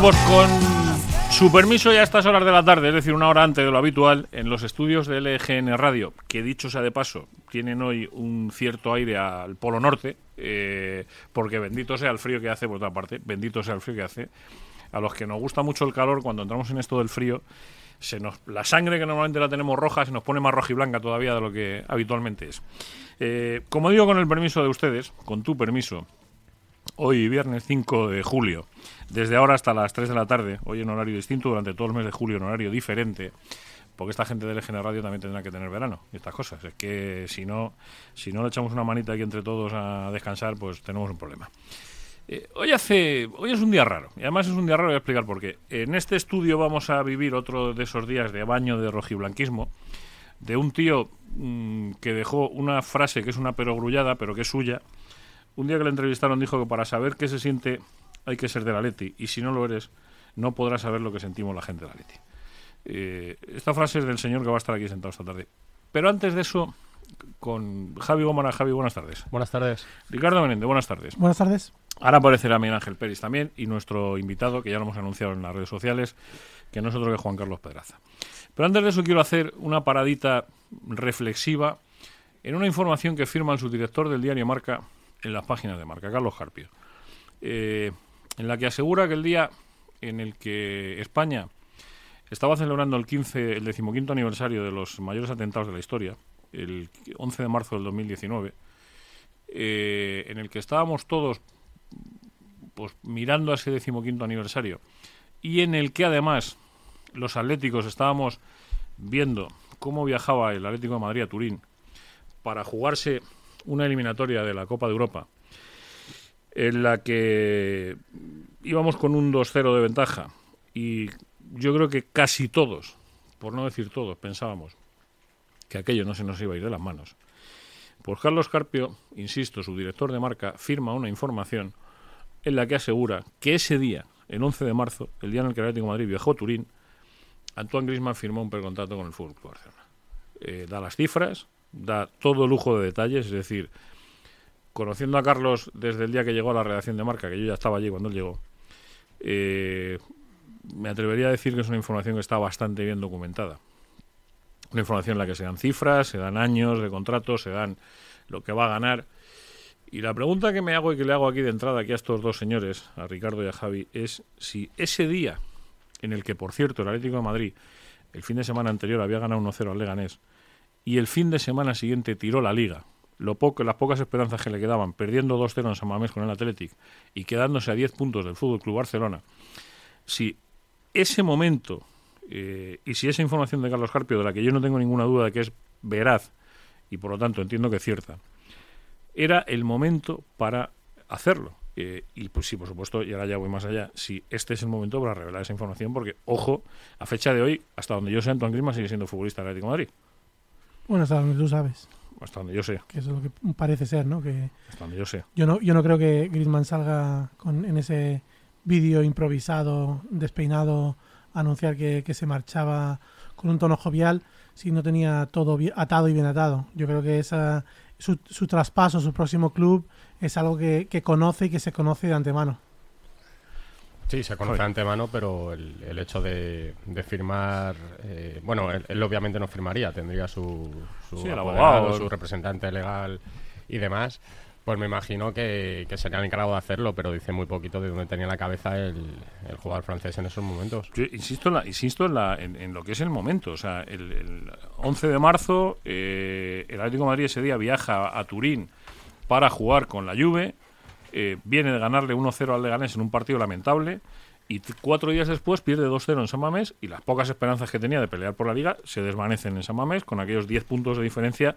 Pues con su permiso ya a estas horas de la tarde, es decir, una hora antes de lo habitual, en los estudios de LGN Radio, que dicho sea de paso, tienen hoy un cierto aire al Polo Norte, eh, porque bendito sea el frío que hace, por otra parte, bendito sea el frío que hace, a los que nos gusta mucho el calor, cuando entramos en esto del frío, se nos, la sangre que normalmente la tenemos roja se nos pone más roja y blanca todavía de lo que habitualmente es. Eh, como digo, con el permiso de ustedes, con tu permiso, hoy viernes 5 de julio, desde ahora hasta las 3 de la tarde, hoy en horario distinto, durante todo el mes de julio en horario diferente, porque esta gente del EGN Radio también tendrá que tener verano y estas cosas. Es que si no, si no le echamos una manita aquí entre todos a descansar, pues tenemos un problema. Eh, hoy hace, hoy es un día raro, y además es un día raro, voy a explicar por qué. En este estudio vamos a vivir otro de esos días de baño de rojiblanquismo, de un tío mm, que dejó una frase que es una perogrullada, pero que es suya. Un día que le entrevistaron dijo que para saber qué se siente hay que ser de la Leti, y si no lo eres, no podrás saber lo que sentimos la gente de la Leti. Eh, esta frase es del señor que va a estar aquí sentado esta tarde. Pero antes de eso, con Javi Gómara. Javi, buenas tardes. Buenas tardes. Ricardo Menéndez, buenas tardes. Buenas tardes. Ahora aparecerá Miguel Ángel Pérez también y nuestro invitado, que ya lo hemos anunciado en las redes sociales, que no es otro que Juan Carlos Pedraza. Pero antes de eso quiero hacer una paradita reflexiva en una información que firma el subdirector del diario Marca en las páginas de Marca, Carlos Carpio, eh, en la que asegura que el día en el que España estaba celebrando el 15, el decimoquinto aniversario de los mayores atentados de la historia, el 11 de marzo del 2019, eh, en el que estábamos todos pues mirando a ese decimoquinto aniversario y en el que además los atléticos estábamos viendo cómo viajaba el Atlético de Madrid a Turín para jugarse una eliminatoria de la Copa de Europa en la que íbamos con un 2-0 de ventaja y yo creo que casi todos, por no decir todos, pensábamos que aquello no se nos iba a ir de las manos. Pues Carlos Carpio, insisto, su director de marca, firma una información en la que asegura que ese día, el 11 de marzo, el día en el que el Atlético de Madrid viajó a Turín, Antoine Griezmann firmó un precontrato con el Fútbol Barcelona. Eh, da las cifras, da todo lujo de detalles, es decir, conociendo a Carlos desde el día que llegó a la redacción de marca, que yo ya estaba allí cuando él llegó, eh, me atrevería a decir que es una información que está bastante bien documentada. Una información en la que se dan cifras, se dan años de contrato, se dan lo que va a ganar. Y la pregunta que me hago y que le hago aquí de entrada aquí a estos dos señores, a Ricardo y a Javi, es si ese día en el que, por cierto, el Atlético de Madrid el fin de semana anterior había ganado 1-0 al Leganés y el fin de semana siguiente tiró la liga, lo poco, las pocas esperanzas que le quedaban, perdiendo 2-0 en San Mamés con el Athletic y quedándose a 10 puntos del Fútbol Club Barcelona, si ese momento eh, y si esa información de Carlos Carpio, de la que yo no tengo ninguna duda de que es veraz y por lo tanto entiendo que es cierta, era el momento para hacerlo. Eh, y pues sí, por supuesto, y ahora ya voy más allá, si este es el momento para revelar esa información, porque, ojo, a fecha de hoy, hasta donde yo sé, Antoine Griezmann sigue siendo futbolista del Atlético de Madrid. Bueno, hasta donde tú sabes. Hasta donde yo sé. Que eso es lo que parece ser, ¿no? Que hasta donde yo sé. Yo no, yo no creo que Griezmann salga con, en ese vídeo improvisado, despeinado, a anunciar que, que, se marchaba con un tono jovial si no tenía todo bien, atado y bien atado. Yo creo que esa, su, su traspaso, su próximo club, es algo que, que, conoce y que se conoce de antemano. Sí, se conoce de antemano, pero el, el hecho de, de firmar, eh, bueno, él, él, obviamente no firmaría, tendría su, su sí, abogado, su representante legal y demás. Pues me imagino que, que, sería el encargado de hacerlo, pero dice muy poquito de dónde tenía la cabeza el, el jugador francés en esos momentos. Yo insisto en, la, insisto en, la, en, en, lo que es el momento. O sea, el, el 11 de marzo, eh, el Atlético de Madrid ese día viaja a Turín para jugar con la Juve. Eh, viene de ganarle 1-0 al Leganés en un partido lamentable y cuatro días después pierde 2-0 en San Mamés y las pocas esperanzas que tenía de pelear por la liga se desvanecen en San Mamés con aquellos 10 puntos de diferencia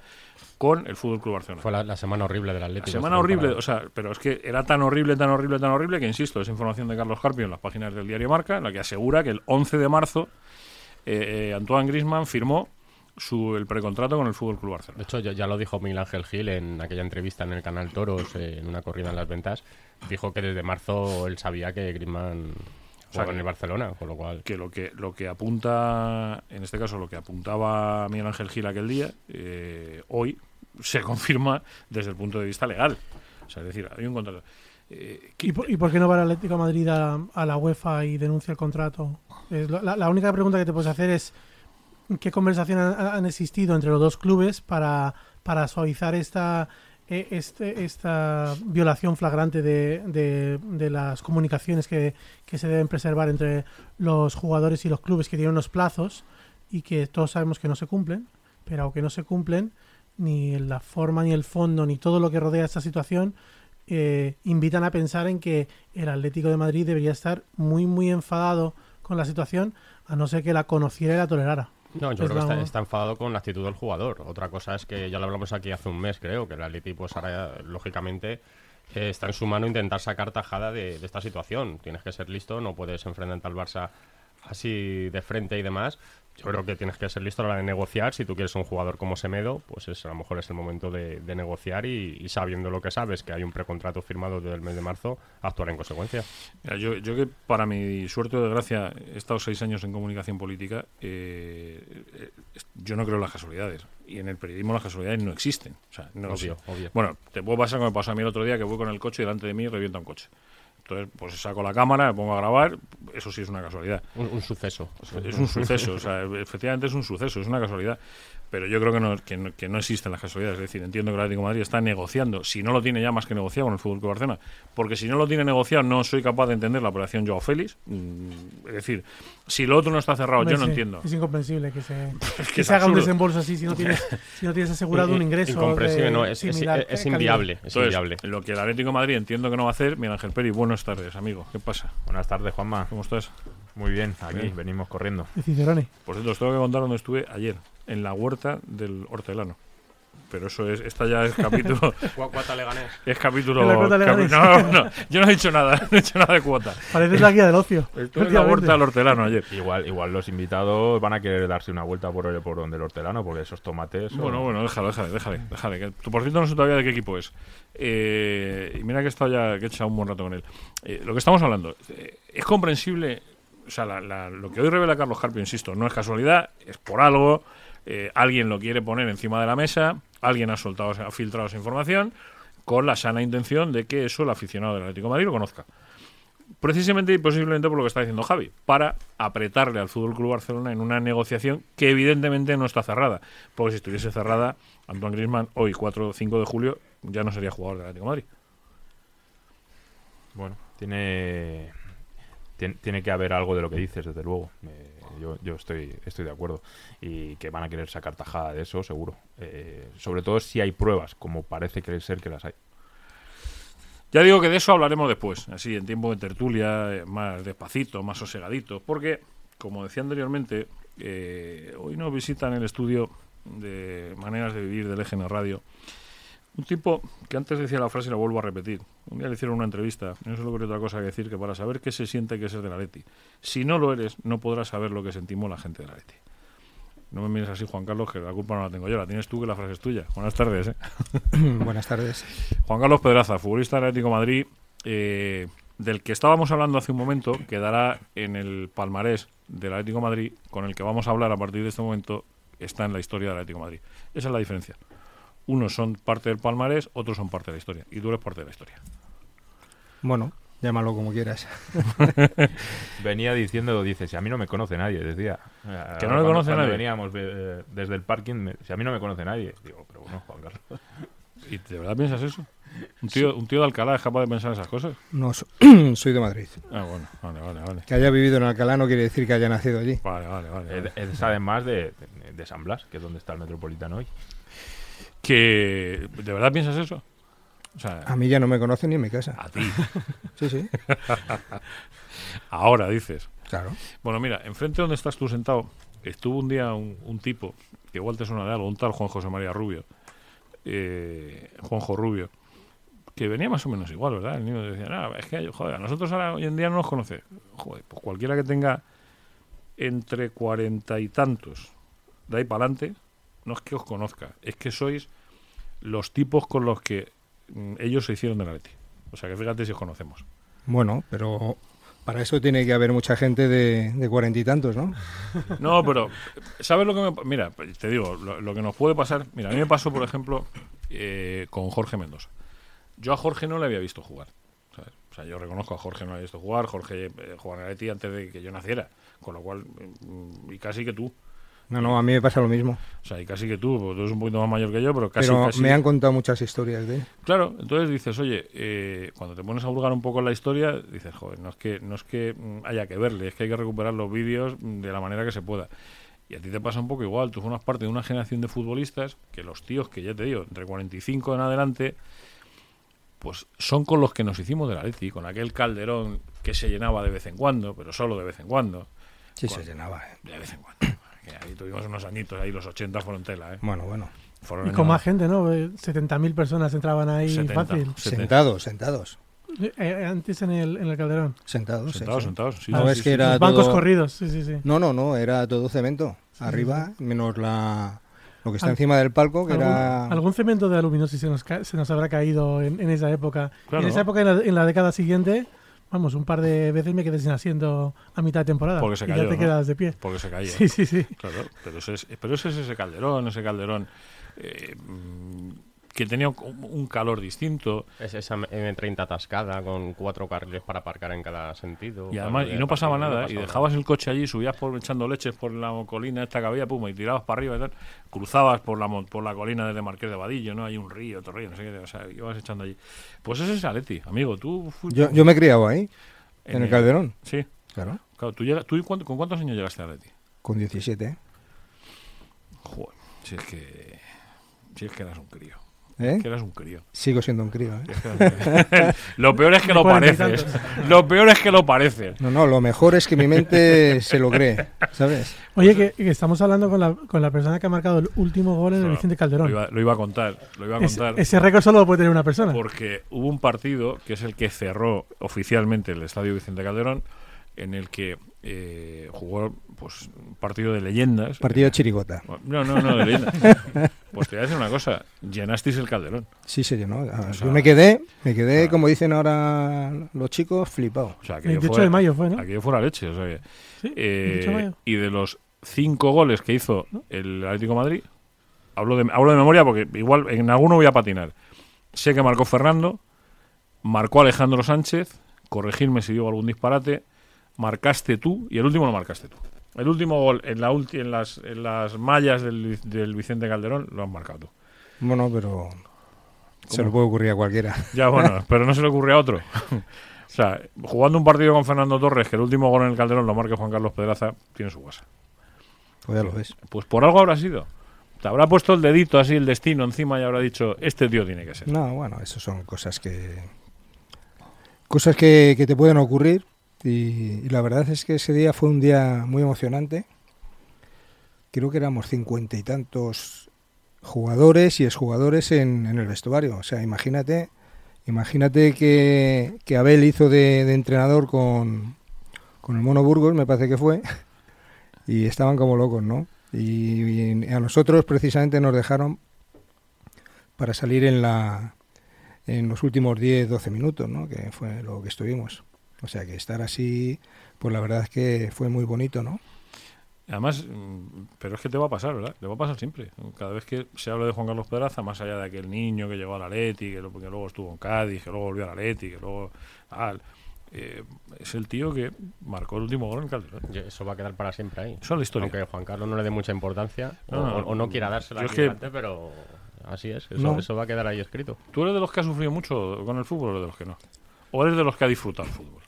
con el Fútbol Club Barcelona. Fue la, la, semana horrible del Atlético. La semana horrible, o sea, pero es que era tan horrible, tan horrible, tan horrible que insisto, es información de Carlos Carpio en las páginas del diario Marca, en la que asegura que el 11 de marzo eh, eh, Antoine Griezmann firmó su, el precontrato con el Fútbol Club Barcelona. De hecho, ya, ya, lo dijo Miguel Ángel Gil en aquella entrevista en el canal Toros, eh, en una corrida en las ventas. Dijo que desde marzo él sabía que Griezmann o sea, en el Barcelona, con lo cual. Que lo que lo que apunta, en este caso, lo que apuntaba Miguel Ángel Gil aquel día, eh, hoy se confirma desde el punto de vista legal. O sea, es decir, hay un contrato. Eh, ¿Y, por, ¿Y, por, qué no va el Atlético de Madrid a, la UEFA y denuncia el contrato? la, única pregunta que te puedes hacer es qué conversaciones han, existido entre los dos clubes para, para suavizar esta, e, este, esta violación flagrante de, de, las comunicaciones que, que, se deben preservar entre los jugadores y los clubes que tienen unos plazos y que todos sabemos que no se cumplen, pero aunque no se cumplen, ni la forma, ni el fondo, ni todo lo que rodea esta situación eh, invitan a pensar en que el Atlético de Madrid debería estar muy, muy enfadado con la situación, a no ser que la conociera y la tolerara. No, yo creo que está, enfadado con la actitud del jugador. Otra cosa es que ya lo hablamos aquí hace un mes, creo, que el Atlético, pues ahora, lógicamente, eh, está en su mano intentar sacar tajada de, de, esta situación. Tienes que ser listo, no puedes enfrentar al Barça así de frente y demás, yo creo que tienes que ser listo a la hora de negociar. Si tú quieres un jugador como Semedo, pues es, a lo mejor es el momento de, negociar y, sabiendo lo que sabes, que hay un precontrato firmado desde el mes de marzo, actuar en consecuencia. yo, yo que para mi suerte o desgracia he estado seis años en comunicación política, eh, eh, yo no creo en las casualidades. Y en el periodismo las casualidades no existen. O sea, no obvio, obvio. Bueno, te puedo pasar como me pasó a mí el otro día, que voy con el coche y delante de mí revienta un coche. Entonces, pues saco la cámara, me pongo a grabar, eso sí es una casualidad. Un, suceso. Es un suceso, o sea, efectivamente es un suceso, es una casualidad pero yo creo que no, que no, que no existen las casualidades. Es decir, entiendo que el Atlético de Madrid está negociando, si no lo tiene ya más que negociado con el Fútbol Club Barcelona, porque si no lo tiene negociado no soy capaz de entender la operación Joao Félix. Mm, es decir, si lo otro no está cerrado, yo no entiendo. Es incomprensible que se, que, se haga un desembolso así si no tienes, si no tienes asegurado un ingreso. Incomprensible, no, es, es, es inviable. Es inviable. Lo que el Atlético de Madrid entiendo que no va a hacer, Miguel Ángel Peri, buenas tardes, amigo. ¿Qué pasa? Buenas tardes, Juanma. ¿Cómo estás? Muy bien, aquí venimos corriendo. Por cierto, os tengo que contar dónde estuve ayer en la huerta del hortelano. Pero eso es, esta ya es capítulo. ¿Cuota le gané? Es capítulo. no, no, yo no he dicho nada, no he dicho nada de cuota. Parece la guía del ocio. Estuve en la huerta del hortelano ayer. Igual, igual los invitados van a querer darse una vuelta por, por donde el hortelano, porque esos tomates. Bueno, bueno, déjalo, déjale, déjale. déjale que, por cierto, no sé todavía de qué equipo es. Eh, y mira que he estado ya, que he echado un buen rato con él. Eh, lo que estamos hablando, eh, es comprensible. O sea, lo que hoy revela Carlos Carpio, insisto, no es casualidad, es por algo eh, alguien lo quiere poner encima de la mesa, alguien ha soltado, ha filtrado esa información con la sana intención de que eso el aficionado del Atlético Madrid lo conozca. Precisamente y posiblemente por lo que está diciendo Javi, para apretarle al Fútbol Club Barcelona en una negociación que evidentemente no está cerrada. Porque si estuviese cerrada, Antoine Griezmann hoy, 4 o 5 de julio, ya no sería jugador del Atlético Madrid. Bueno, tiene, tiene, que haber algo de lo que dices, desde luego. Eh, yo, yo estoy, estoy de acuerdo. Y que van a querer sacar tajada de eso, seguro. Eh, sobre todo si hay pruebas, como parece que ser que las hay. Ya digo que de eso hablaremos después, así en tiempo de tertulia, eh, más despacito, más sosegadito, porque, como decía anteriormente, hoy nos visitan el estudio de Maneras de Vivir del Eje en Radio un tipo que antes decía la frase y la vuelvo a repetir. Un día le hicieron una entrevista, no se le ocurrió otra cosa que decir que para saber qué se siente que ser de la Leti, si no lo eres, no podrás saber lo que sentimos la gente de la Leti. No me mires así, Juan Carlos, que la culpa no la tengo yo, la tienes tú, que la frase es tuya. Buenas tardes. ¿eh? Buenas tardes. Juan Carlos Pedraza, futbolista del Atlético Madrid, eh, del que estábamos hablando hace un momento, quedará en el palmarés del Atlético Madrid, con el que vamos a hablar a partir de este momento, está en la historia del Atlético Madrid. Esa es la diferencia unos son parte del palmarés, otros son parte de la historia. Y tú eres parte de la historia. Bueno, llámalo como quieras. Venía diciendo, dice, si a mí no me conoce nadie, decía. Que no me conoce nadie. Veníamos eh, desde el parking, si a mí no me conoce nadie. Digo, pero bueno, Juan Carlos. ¿Y de verdad piensas eso? ¿Un tío, ¿Un tío de Alcalá es capaz de pensar esas cosas? No, soy de Madrid. Ah, bueno, vale, vale, vale. Que haya vivido en Alcalá no quiere decir que haya nacido allí. Vale, vale, vale. Es, además de, de San Blas, que es donde está el Metropolitano hoy que ¿De verdad piensas eso? a mí ya no me conocen ni en mi casa. A ti. sí, sí. Ahora dices. Claro. Bueno, mira, enfrente donde estás tú sentado, estuvo un día un, tipo, que igual te suena de algo, un tal Juan José María Rubio, eh, Juanjo Rubio, que venía más o menos igual, ¿verdad? El niño decía, no, es que, joder, a nosotros ahora hoy en día no nos conoce. Joder, pues cualquiera que tenga entre cuarenta y tantos, de ahí para adelante, no es que os conozca, es que sois los tipos con los que mm, ellos se hicieron de la Leti. O sea que fíjate si os conocemos. Bueno, pero para eso tiene que haber mucha gente de cuarenta y tantos, ¿no? No, pero ¿sabes lo que me... Mira, te digo, lo, que nos puede pasar... Mira, a mí me pasó, por ejemplo, eh, con Jorge Mendoza. Yo a Jorge no le había visto jugar. ¿sabes? O sea, yo reconozco a Jorge no le había visto jugar. Jorge eh, jugaba en el Atleti antes de que yo naciera. Con lo cual, mm, y casi que tú. No, no, a mí me pasa lo mismo. O sea, y casi que tú, porque tú eres un poquito más mayor que yo, pero casi. Pero casi- me han contado muchas historias de él. Claro, entonces dices, oye, eh, cuando te pones a hurgar un poco en la historia, dices, joder, no es que no es que mm, haya que verle, es que hay que recuperar los vídeos mm, de la manera que se pueda. Y a ti te pasa un poco igual, tú formas parte de una generación de futbolistas que los tíos que ya te digo, entre 45 en adelante, pues son con los que nos hicimos del Atleti, con aquel calderón que se llenaba de vez en cuando, pero solo de vez en cuando, Sí, se llenaba. ¿eh? de vez en cuando. Ahí tuvimos unos añitos, ahí los 80 fueron tela, ¿eh? Bueno, bueno. Fueron Y con más gente, ¿no? Eh, 70.000 personas entraban ahí 70. fácil. Sentados, sentados. Eh, eh, antes en el, en el Calderón. Sentados. sí, Sentados, sí. sentados, sí, No sí, es sí, que sí. era Los bancos corridos, sí, sí, sí. No, no, no, era todo cemento. Arriba, menos la lo que está Al- encima del palco, que ¿Algún, era... algún cemento de aluminio si se nos, ca- se nos habrá caído en, en esa época. Claro. En esa época, en la, en la década siguiente, vamos, un par de veces me quedé sin asiento a mitad de temporada. Porque se y cayó, ya te ¿no? quedas de pie. Porque se caía. Sí, sí, sí. Claro, pero ese es, pero ese es ese calderón, ese calderón eh, que tenía un, calor distinto Es esa M30 atascada con cuatro carriles para aparcar en cada sentido. y además y no pasaba nada y dejabas el coche allí, subías por echando leches por la colina esta que había, pum, y tirabas para arriba y tal, cruzabas por la por la colina desde Marqués de Vadillo, ¿no? Hay un río, otro río, no sé qué, o sea, ibas echando allí. Pues ese es Aleti, amigo, tú fuiste Yo, yo me he criado ahí, en, el Calderón. Sí, Claro, claro, tú, llegas, tú cuánto- ¿con cuántos años llegaste a Aleti? con 17. ¿eh? Joder, si es que si es que eras un crío, ¿Eh? que eras un crío. Sigo siendo un crío. ¿eh? lo peor es que lo pareces. Lo peor es que lo pareces. No, no, lo mejor es que mi mente se lo cree, ¿sabes? Oye, que, que estamos hablando con la, con la persona que ha marcado el último gol en el Vicente Lo Calderón. iba, lo iba a contar, lo iba a Es- contar. ese récord solo lo puede tener una persona. Porque hubo un partido que es el que cerró oficialmente el Estadio Vicente Calderón, en el que eh, jugó pues un partido de leyendas. Partido Eh, chirigota. No, no, no, de leyendas. pues te voy a decir una cosa, llenasteis el Calderón. Sí, se llenó. Ah, O sea, Yo me quedé, me quedé, ah. como dicen ahora los chicos, flipado. O sea, aquello 28 fue, de mayo fue, ¿no? aquello fue la leche. O sea, que, Sí, eh, 28 de mayo. y de los cinco goles que hizo el Atlético de Madrid, hablo de, hablo de memoria porque igual en alguno voy a patinar. Sé que marcó Fernando, marcó Alejandro Sánchez, corregirme si digo algún disparate, marcaste tú y el último lo marcaste tú. El último gol en, la ulti- en, las, en las mallas del, del Vicente Calderón lo has marcado tú. Bueno, pero se le puede ocurrir a cualquiera. Ya, bueno, pero no se le ocurre a otro. o sea, jugando un partido con Fernando Torres, que el último gol en el Calderón lo marque Juan Carlos Pedraza, tiene su guasa. Pues ya lo ves. Pues por algo habrá sido. Te habrá puesto el dedito así, el destino encima y habrá dicho, este tío tiene que ser. No, bueno, eso son cosas que. Cosas que, que te pueden ocurrir. Y, la verdad es que ese día fue un día muy emocionante. Creo que éramos cincuenta y tantos jugadores y exjugadores en, en el vestuario. O sea, imagínate, imagínate que, que Abel hizo de, de entrenador con, con el Mono Burgos, me parece que fue, y estaban como locos, ¿no? Y, y a nosotros precisamente nos dejaron para salir en la en los últimos 10, 12 minutos, ¿no? Que fue lo que estuvimos. O sea, que estar así, pues la verdad es que fue muy bonito, ¿no? Además, mm, pero es que te va a pasar, ¿verdad? Te va a pasar siempre. Cada vez que se habla de Juan Carlos Pedraza, más allá de aquel niño que llegó al Atleti, que, lo- que luego estuvo en Cádiz, que luego volvió al Atleti, que luego tal, eh, es el tío que marcó el último gol en Calderón. Y Eso va a quedar para siempre ahí. Eso es la historia. Aunque Juan Carlos no le dé mucha importancia o, No, no, o- o no quiera dársela yo es aquí que- delante, pero así es. Eso, No. eso va a quedar ahí escrito. ¿Tú eres de los que ha sufrido mucho con el fútbol o de los que no? ¿O eres de los que ha disfrutado el fútbol?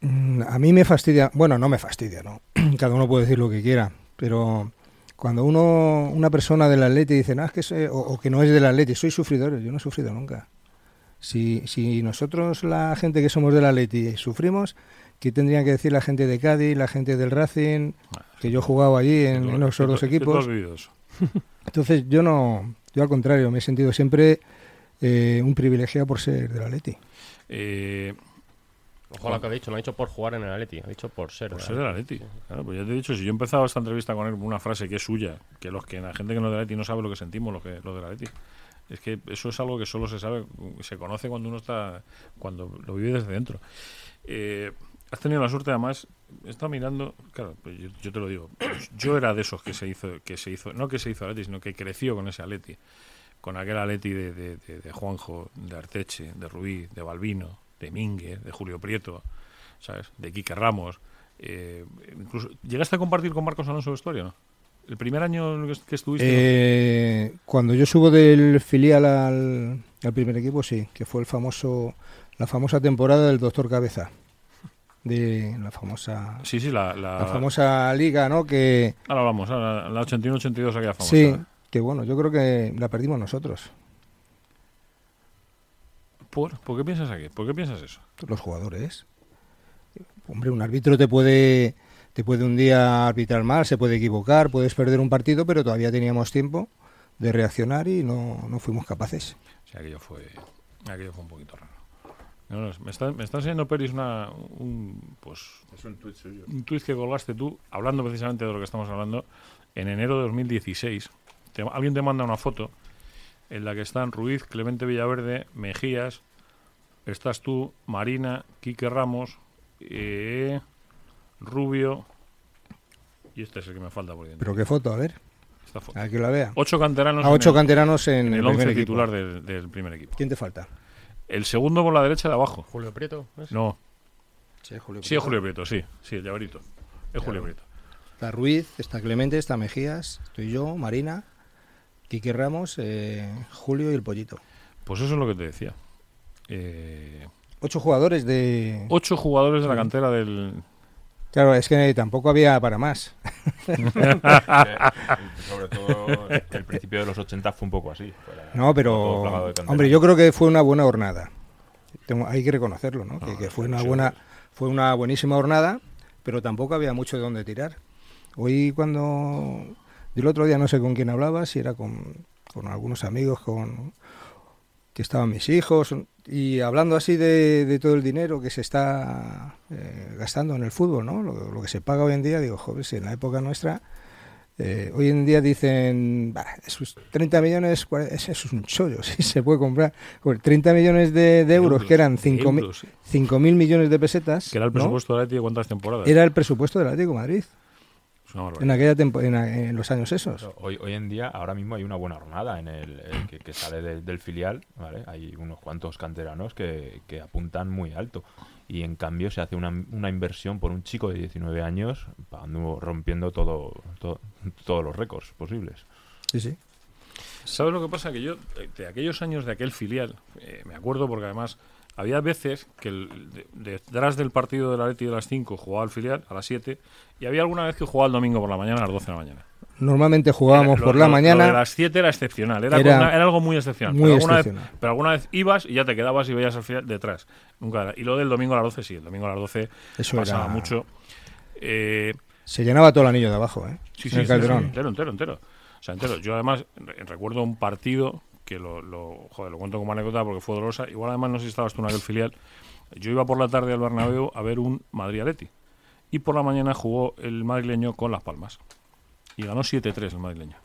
Mm, A mí me fastidia, bueno, no me fastidia, ¿no? Cada uno puede decir lo que quiera, pero cuando uno, una persona del Atleti dice, no, es que soy- o, o que no es del Atleti, soy sufridor, yo no he sufrido nunca. Si, si nosotros, la gente que somos del Atleti, sufrimos, ¿qué tendrían que decir la gente de Cádiz, la gente del Racing, que yo he jugado allí en, en esos dos equipos? Entonces yo no, yo al contrario, me he sentido siempre eh, un privilegiado por ser del Atleti. Eh, Ojo a lo que ha dicho, no ha dicho por jugar en el Atleti, ha dicho por ser. Por ser del Atleti. Claro, pues ya te he dicho, si yo he empezado esta entrevista con él con una frase que es suya, que los que la gente que no es del Atleti no sabe lo que sentimos los que los del Atleti. Es que eso es algo que solo se sabe, se conoce cuando uno está, cuando lo vive desde dentro. Eh, has tenido la suerte, además, he estado mirando, claro, pues yo, yo te lo digo, yo era de esos que se hizo, que se hizo, no que se hizo Atleti, sino que creció con ese Atleti. con aquel Atleti de, de, de- de Juanjo, de Arteche, de Rubí, de Balbino, de Mingue, de Julio Prieto, ¿sabes? De Quique Ramos. eh, incluso, ¿Llegaste a compartir con Marcos Alonso vestuario, no? El primer año que, que estuviste. Eh, cuando yo subo del filial al, al primer equipo, sí, que fue el famoso, la famosa temporada del Doctor Cabeza, de la famosa, Sí, sí, la, la, la famosa liga, ¿no? Que Ahora vamos, ahora, la 81-82 aquella famosa. sí, que bueno, yo creo que la perdimos nosotros, ¿Por? ¿Por qué piensas aquí? ¿Por qué piensas eso? los jugadores. Hombre, un árbitro te puede, te puede un día arbitrar mal, se puede equivocar, puedes perder un partido, pero todavía teníamos tiempo de reaccionar y no, no fuimos capaces. Sí, aquello fue, aquello fue un poquito raro. No, no, me, está, me está enseñando Peris una, un, pues, Es un tuit suyo. un tuit que colgaste tú, hablando precisamente de lo que estamos hablando, en enero de 2016. Te- alguien te manda una foto en la que están Ruiz, Clemente Villaverde, Mejías, estás tú, Marina, Quique Ramos, eh, Rubio, y este es el que me falta por dentro. Pero qué foto, a ver, Esta foto. a que la vea. Ocho canteranos A en ocho el- canteranos en, en el primer 11 equipo. titular del, del primer equipo. ¿Quién te falta? El segundo por la derecha de abajo. Julio Prieto. ¿ves? No, Sí, Julio. sí es Julio Prieto, sí, sí, el llaverito. Es Julio Prieto. Está Ruiz, está Clemente, está Mejías, estoy yo, Marina, Quique Ramos, eh, Julio y el Pollito. Pues eso es lo que te decía. Eh, Ocho jugadores de... ocho jugadores de la cantera del... Claro, es que tampoco había para más. Sobre todo el principio de los 80 fue un poco así. No, pero... Hombre, yo creo que fue una buena jornada. Tengo- hay que reconocerlo, ¿no? Que, Ah, que fue una buena... Fue una buenísima jornada, pero tampoco había mucho de dónde tirar. Hoy cuando... Yo el otro día no sé con quién hablaba, si era con, con algunos amigos, con que estaban mis hijos, y hablando así de, de todo el dinero que se está eh, gastando en el fútbol, ¿no? Lo, lo que se paga hoy en día, digo, joder, si en la época nuestra, eh, hoy en día dicen, "Bah, esos 30 millones, eso es un chollo, sí se puede comprar. Joder, 30 millones de, de euros, que eran 5 mil euros, sí. 5.000 millones de pesetas, Que era el ¿no? presupuesto de la de cuántas temporadas. Era el presupuesto del Atlético de Madrid en, aquella tempo- en, los años esos. Hoy, hoy en día, ahora mismo hay una buena jornada en el, el que, que sale del- del filial, ¿vale? Hay unos cuantos canteranos que, que apuntan muy alto. Y en cambio se hace una, una inversión por un chico de 19 años, pagando- rompiendo todo, todo- todos los récords posibles. Sí, sí. ¿Sabes lo que pasa? Que yo, eh, de aquellos años de aquel filial, eh, me acuerdo porque además había veces que el- de- detrás del partido del Atleti de las 5 jugaba el filial a las 7 y había alguna vez que jugaba el domingo por la mañana a las 12 de la mañana. Normalmente jugábamos Era- lo- por la lo- mañana. Lo de las 7 era excepcional, era, Era una- era algo muy excepcional. muy pero, alguna excepcional. Vez, pero alguna vez ibas y ya te quedabas y veías al final detrás. Nunca era. Y lo del domingo a las 12, sí, el domingo a las 12 Eso pasaba mucho. Eh, Se llenaba todo el anillo de abajo, ¿eh? Sí, sí, sí, sí, entero, entero, entero. O sea, entero. Yo además re- recuerdo un partido que lo, joder, lo cuento como anécdota porque fue dolorosa. Igual además no sé si estabas tú en aquel filial. Yo iba por la tarde al Bernabéu a ver un Madrid-Atleti. Y por la mañana jugó el madrileño con Las Palmas. Y ganó 7-3 el madrileño.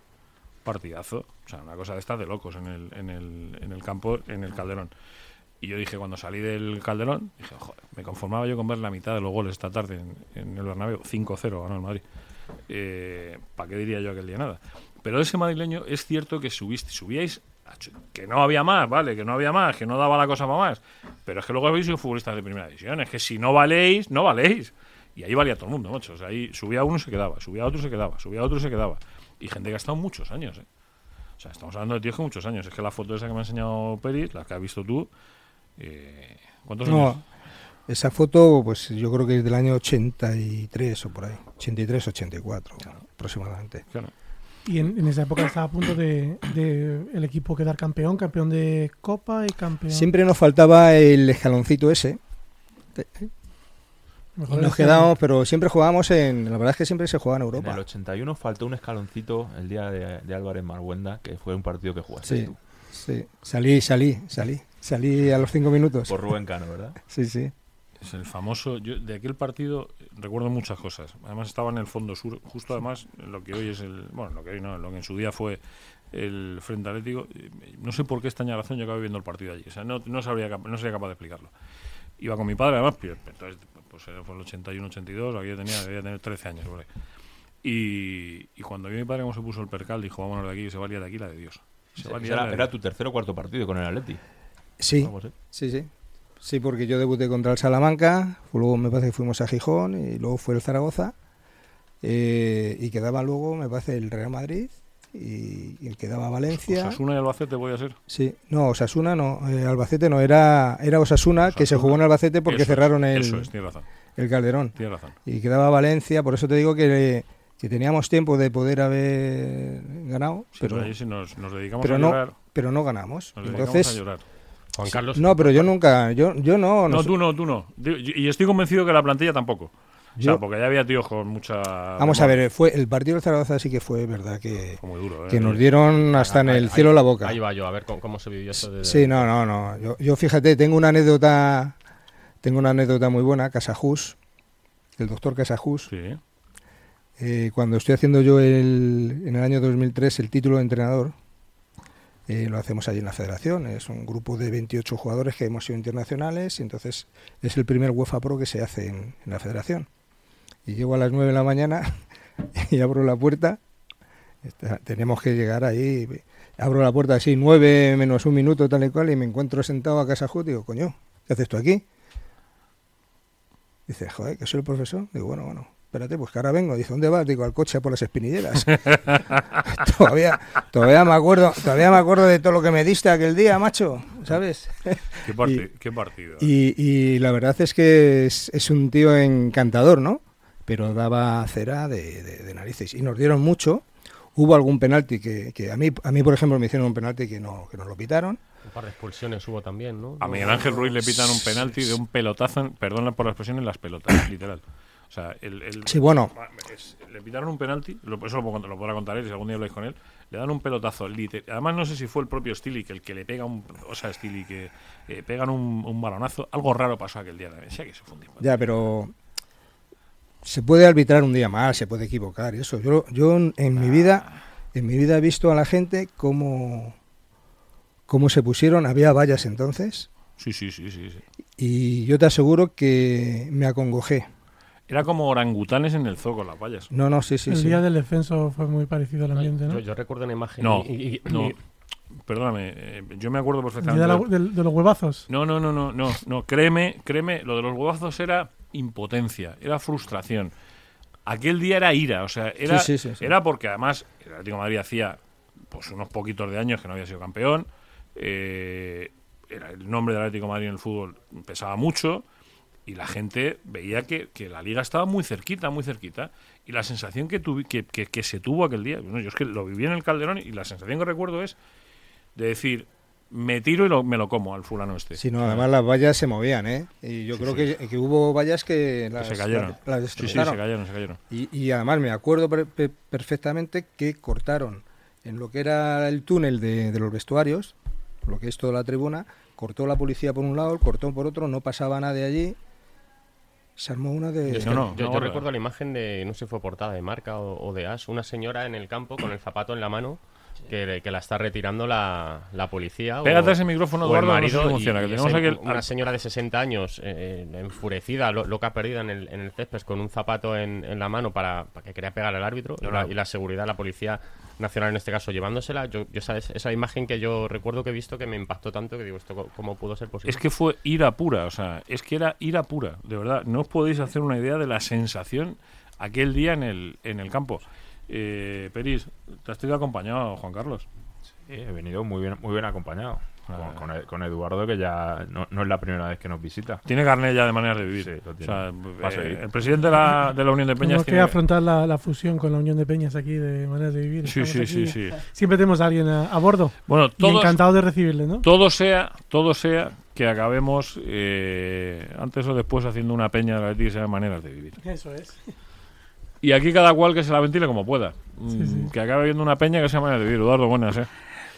Partidazo. O sea, una cosa de estas de locos en el, en el, en el campo, en el Calderón. Y yo dije, cuando salí del Calderón, dije, joder, me conformaba yo con ver la mitad de los goles esta tarde en, el Bernabéu. 5-0 ganó el Madrid. Eh, ¿Para qué diría yo aquel día nada? Pero ese madrileño es cierto que subiste, subíais, que no había más, ¿vale? Que no había más, que no daba la cosa para más. Pero es que luego habéis sido futbolistas de primera división. Es que si no valéis, no valéis. Y ahí valía todo el mundo, macho. O sea, ahí subía uno y se quedaba, subía otro y se quedaba, subía otro y se quedaba. Y gente que ha estado muchos años, ¿eh? O sea, estamos hablando de tíos que muchos años. Es que la foto esa que me ha enseñado Peris, la que has visto tú, eh, ¿cuántos años? No, esa foto, pues yo creo que es del año 83 o por ahí. 83, 84 aproximadamente. Claro. Y en, en esa época estaba a punto de, de el equipo quedar campeón, campeón de Copa y campeón. Siempre nos faltaba el escaloncito ese. Mejor Y nos es que- quedábamos, pero siempre jugábamos en. La verdad es que siempre se jugaba en En el Europa. 81 faltó un escaloncito el día de, de Álvarez Marguenda, que fue un partido que jugaste Sí, tú. sí. Salí, salí, salí. Salí a los cinco minutos. Por Rubén Cano, ¿verdad? Sí, sí. Es el famoso. Yo de aquel partido eh, recuerdo muchas cosas. Además estaba en el fondo sur, justo además en lo que hoy es el. Bueno, lo que hoy no, lo que en su día fue el Frente Atlético. Eh, No sé por qué extraña razón yo acabé viendo el partido allí. O sea, no, no, sabría, no sería capaz de explicarlo. Iba con mi padre, además, pero- entonces, pues era- fue el 81-82, aquí yo tenía, debía tener 13 años. ahí. Y, y cuando vio mi padre cómo se puso el percal, dijo, vámonos de aquí, que se valía de aquí la de Dios. Se Era, tu tercer o cuarto partido con el Atleti. Sí, sí, sí. Sí, porque yo debuté contra el Salamanca, luego me parece que fuimos a Gijón y luego fue el Zaragoza. eh, y quedaba luego, me parece, el Real Madrid y, y quedaba Valencia. Osasuna y Albacete voy a ser. Sí, no, Osasuna no, eh, Albacete no, era, era Osasuna, que se jugó en Albacete porque Eso cerraron el, Eso es, tienes razón. el Calderón. Tienes razón. Y quedaba Valencia, por eso te digo que, que teníamos tiempo de poder haber ganado, Sí, pero, pero ahí sí nos, nos dedicamos pero a no, llorar. pero no ganamos. Nos dedicamos Entonces, a llorar. Juan Carlos. no, pero yo nunca, yo, yo no, No, tú no, tú no. Y estoy convencido que la plantilla tampoco. O sea, Yo- porque ya había tíos con mucha. Vamos a ver, fue el partido del Zaragoza sí que fue verdad que, Fue muy duro, ¿eh? que nos dieron hasta en el ahí- cielo la boca. Ahí va yo, a ver cómo, cómo se vivió eso. de- Sí, no, no, no. Yo, yo fíjate, tengo una anécdota, tengo una anécdota muy buena, Casajus, el doctor Casajus. Sí. Eh, cuando estoy haciendo yo el, en el año 2003 el título de entrenador, eh, lo hacemos allí en la federación. Es un grupo de 28 jugadores que hemos sido internacionales y entonces es el primer UEFA Pro que se hace en, la federación. Y llego a las 9 de la mañana y abro la puerta. Tenemos que llegar ahí. Abro la puerta así, 9 menos un minuto, tal y cual, y me encuentro sentado a casa y digo, coño, ¿qué haces tú aquí? Dice, joder, que soy el profesor. Digo, bueno, bueno, espérate, pues que ahora vengo. Dice, ¿dónde vas? Digo, al coche por las espinilleras. todavía, todavía me acuerdo, todavía me acuerdo de todo lo que me diste aquel día, macho, ¿sabes? ¿Qué, parti- qué partido? Y, y la verdad es que es, es un tío encantador, ¿no? Pero daba cera de, de- de narices. Y nos dieron mucho. Hubo algún penalti que, que a mí, a mí, por ejemplo, me hicieron un penalti que no, que nos lo pitaron. Un par de expulsiones hubo también, ¿no? A Miguel Ángel Ruiz le pitan un penalti de un pelotazo, en- perdona por la expresión, en las pelotas, literal. O sea, el, el- Sí, bueno. es- le pitaron un penalti, lo, eso lo, lo podrá contar él, si algún día habláis con él, le dan un pelotazo, literal. Además, no sé si fue el propio Stili que el que le pega un. O sea, Stili que eh, pegan un, un balonazo. Algo raro pasó aquel día también. Sí, que se. Ya, pero se puede arbitrar un día mal, se puede equivocar y eso. Yo, yo en, mi vida, en mi vida he visto a la gente cómo, cómo se pusieron. Había vallas entonces Sí, sí, sí, sí, sí. y yo te aseguro que me acongojé. Era como orangutanes en el zoo con las vallas. No, no, sí, sí, el sí. día del descenso fue muy parecido al ambiente, ¿no? Yo, yo recuerdo una imagen. No, y- no. y- Perdóname, eh, yo me acuerdo perfectamente. de, la- del- de los huevazos. No, no, no, no, no, no, créeme, créeme, lo de los huevazos era impotencia, era frustración. Aquel día era ira, o sea, era, Sí, sí, sí, sí. era porque además el Atlético de Madrid hacía pues unos poquitos de años que no había sido campeón, eh, era el nombre del Atlético de Madrid en el fútbol pesaba mucho y la gente veía que, que la liga estaba muy cerquita, muy cerquita. Y la sensación que, tuvi- que, que- que se tuvo aquel día, bueno, yo es que lo viví en el Calderón y la sensación que recuerdo es de decir, me tiro y lo- me lo como al fulano este. Sí, no, además las vallas se movían, ¿eh? Y yo Sí, creo sí. Que, que hubo vallas que Que las, se cayeron. las sí, sí, se cayeron, se cayeron. Y, y además me acuerdo per- per- perfectamente que cortaron en lo que era el túnel de, de los vestuarios, lo que es toda la tribuna, cortó la policía por un lado, cortó por otro, no pasaba nadie allí. Se armó una de... Es No, que no, yo, no, yo horror. recuerdo la imagen de, no sé si fue portada de marca o, o de As, una señora en el campo con el zapato en la mano que, que la está retirando la, la policía. o- Pégate a ese micrófono, o el Eduardo, no sé si marido, y- funciona, que y tenemos ese- aquí el- una señora de 60 años eh, enfurecida, lo- loca perdida en el, en el césped con un zapato en, en la mano para, para que quería pegar al árbitro y, la, y la seguridad, la policía nacional en este caso llevándosela. Yo, yo esa, esa imagen que yo recuerdo que he visto que me impactó tanto que digo, ¿esto cómo pudo ser posible? Es que fue ira pura, o sea, es que era ira pura, de verdad. No os podéis hacer una idea de la sensación aquel día en el, en el campo. Eh, Peris, te has tenido acompañado, Juan Carlos. Sí, he venido muy bien, muy bien acompañado. Con, con Ed- con Eduardo, que ya no, no es la primera vez que nos visita. Tiene carnet ya de maneras de vivir. Sí, lo O sea, eh, el presidente de la, de la Unión de Peñas Tenemos que tiene... afrontar la, la fusión con la Unión de Peñas aquí de maneras de vivir. Sí, Estamos sí, aquí- sí, sí. Siempre tenemos a alguien a, a bordo. Bueno, Y todos, encantado de recibirle, ¿no? todo sea, todo sea que acabemos eh, antes o después haciendo una peña de la que se llama maneras de vivir. Eso es. Y aquí cada cual que se la ventile como pueda. Sí, Mm, sí. Que acabe viendo una peña que se llama de vivir. Eduardo, buenas, ¿eh?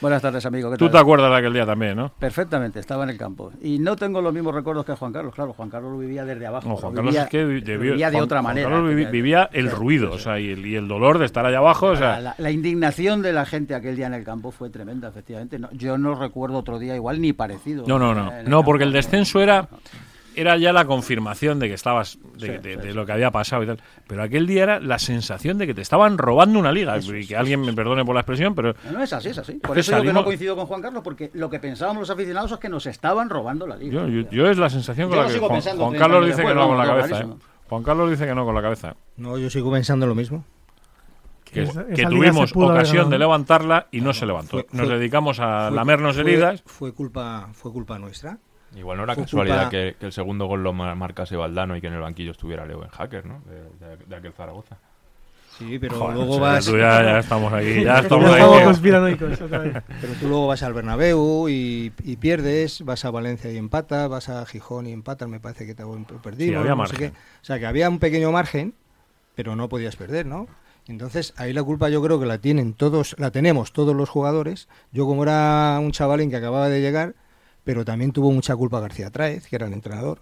Buenas tardes, amigo. ¿qué Tú te acuerdas de aquel día también, ¿no? Perfectamente, estaba en el campo. Y no tengo los mismos recuerdos que Juan Carlos. Claro, Juan Carlos lo vivía desde abajo. No, Juan lo Carlos vivía, es que debió- vivía de Juan- otra Juan manera. Carlos vivi- vivía el Sí, ruido, sí, o sea, y el, y el dolor de estar allá abajo, o sea, la, la- la indignación de la gente aquel día en el campo fue tremenda, efectivamente. No- yo no recuerdo otro día igual ni parecido. no, no, no, el no, campo. porque el descenso era, era ya la confirmación de que estabas, de, Sí, de- sí, de sí. lo que había pasado y tal. Pero aquel día era la sensación de que te estaban robando una liga. y que alguien me perdone por la expresión, pero No, no es así, es así. Por que eso yo que salimos- no coincido con Juan Carlos, porque lo que pensábamos los aficionados es que nos estaban robando la liga. yo, yo- yo es la sensación con Yo la que sigo Juan, pensando Juan 30 Carlos dice que no con la cabeza. ¿eh? Juan Carlos dice que no con la cabeza. No, yo sigo pensando lo mismo. Que, Esa- que esa liga tuvimos ocasión de levantarla y no se levantó. Fue- Nos fue- dedicamos a Fue- lamernos fue- heridas. Fue culpa, fue culpa nuestra. Igual no era casualidad culpa- que, que el segundo gol lo ma- marcase Valdano y que en el banquillo estuviera Leo en Hacker, ¿no? De, de- de aquel Zaragoza. Sí, pero Joder, luego vas. tú ya, ya estamos aquí, ya estamos estamos ahí. conspiranoicos otra vez. Pero tú luego vas al Bernabéu y, y pierdes, vas a Valencia y empatas, vas a Gijón y empatas, me parece que te perdido. Sí, había no sé qué. O sea, que había un pequeño margen, pero no podías perder, ¿no? Entonces, ahí la culpa yo creo que la tienen todos, la tenemos todos los jugadores. Yo como era un chavalín que acababa de llegar, pero también tuvo mucha culpa García Tráez, que era el entrenador.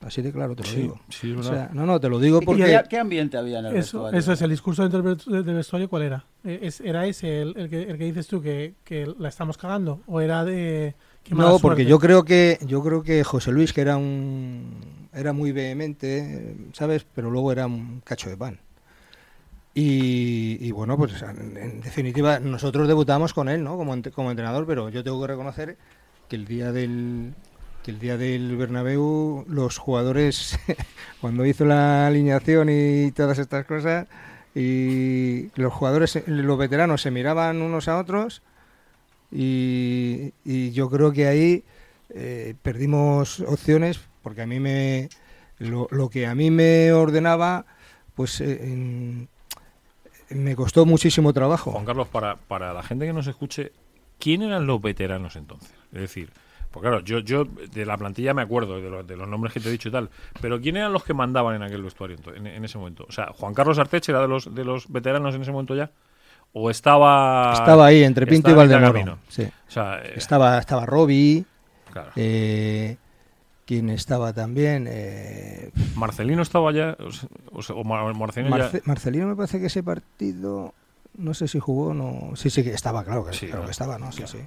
Así de claro te lo Sí, digo. sí, es O verdad. sea, no, no, te lo digo ¿Y porque... qué, qué ambiente había en el Eso, vestuario? eso es, el discurso del del vestuario, ¿cuál era? Eh, es- ¿Era ese el, el que, el que dices tú que, que la estamos cagando? ¿O era de... qué mala No, porque suerte? yo creo que yo creo que José Luis que era un era muy vehemente, ¿sabes? Pero luego era un cacho de pan. Y, y bueno, pues en, en definitiva nosotros debutamos con él, ¿no? Como, ent- como entrenador, pero yo tengo que reconocer que el día del que el día del Bernabéu los jugadores cuando hizo la alineación y todas estas cosas y los jugadores los veteranos se miraban unos a otros y, yo creo que ahí eh, perdimos opciones porque a mí me lo, que a mí me ordenaba pues eh, me costó muchísimo trabajo. Juan Carlos, para, para la gente que nos escuche, ¿quién eran los veteranos entonces? Es decir, pues claro, yo, yo de la plantilla me acuerdo de, los- de los nombres que te he dicho y tal, pero ¿quién eran los que mandaban en aquel vestuario en, en ese momento? O sea, ¿Juan Carlos Artech era de los, de los veteranos en ese momento ya? ¿O estaba...? estaba ahí entre Pinto y Valdemoro sí. O sea, eh, estaba estaba Robbie claro. eh, quien estaba también eh, ¿Marcelino estaba ya? O, o Marcelino ya- Marcelino me parece que ese partido no sé si jugó o no sí sí que estaba claro que, Sí, claro claro, que estaba no sí claro. sí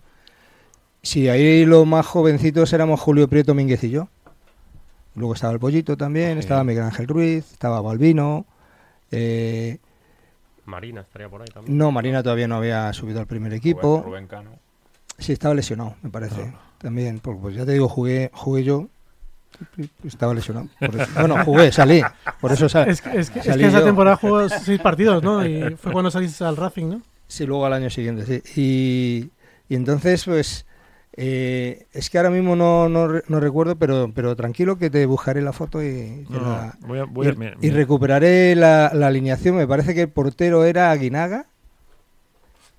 sí ahí los más jovencitos éramos Julio Prieto Mínguez y yo luego estaba el Pollito también Sí. estaba Miguel Ángel Ruiz estaba Balbino eh, Marina estaría por ahí también. no Marina todavía no había subido al primer equipo Rubén, Rubén Cano. sí estaba lesionado me parece también porque, pues ya te digo jugué jugué yo estaba lesionado por eso- bueno jugué salí por eso sa- Es, que- es que, es salí que esa yo. temporada jugó seis partidos, ¿no? Y fue cuando saliste al Racing, ¿no? Sí, luego al año siguiente, sí. Y, y entonces, pues, eh, es que ahora mismo no, no, no recuerdo, pero, pero tranquilo que te buscaré la foto y, No, la- voy a- voy a- y- mira, y recuperaré la, la alineación. Me parece que el portero era Aguinaga,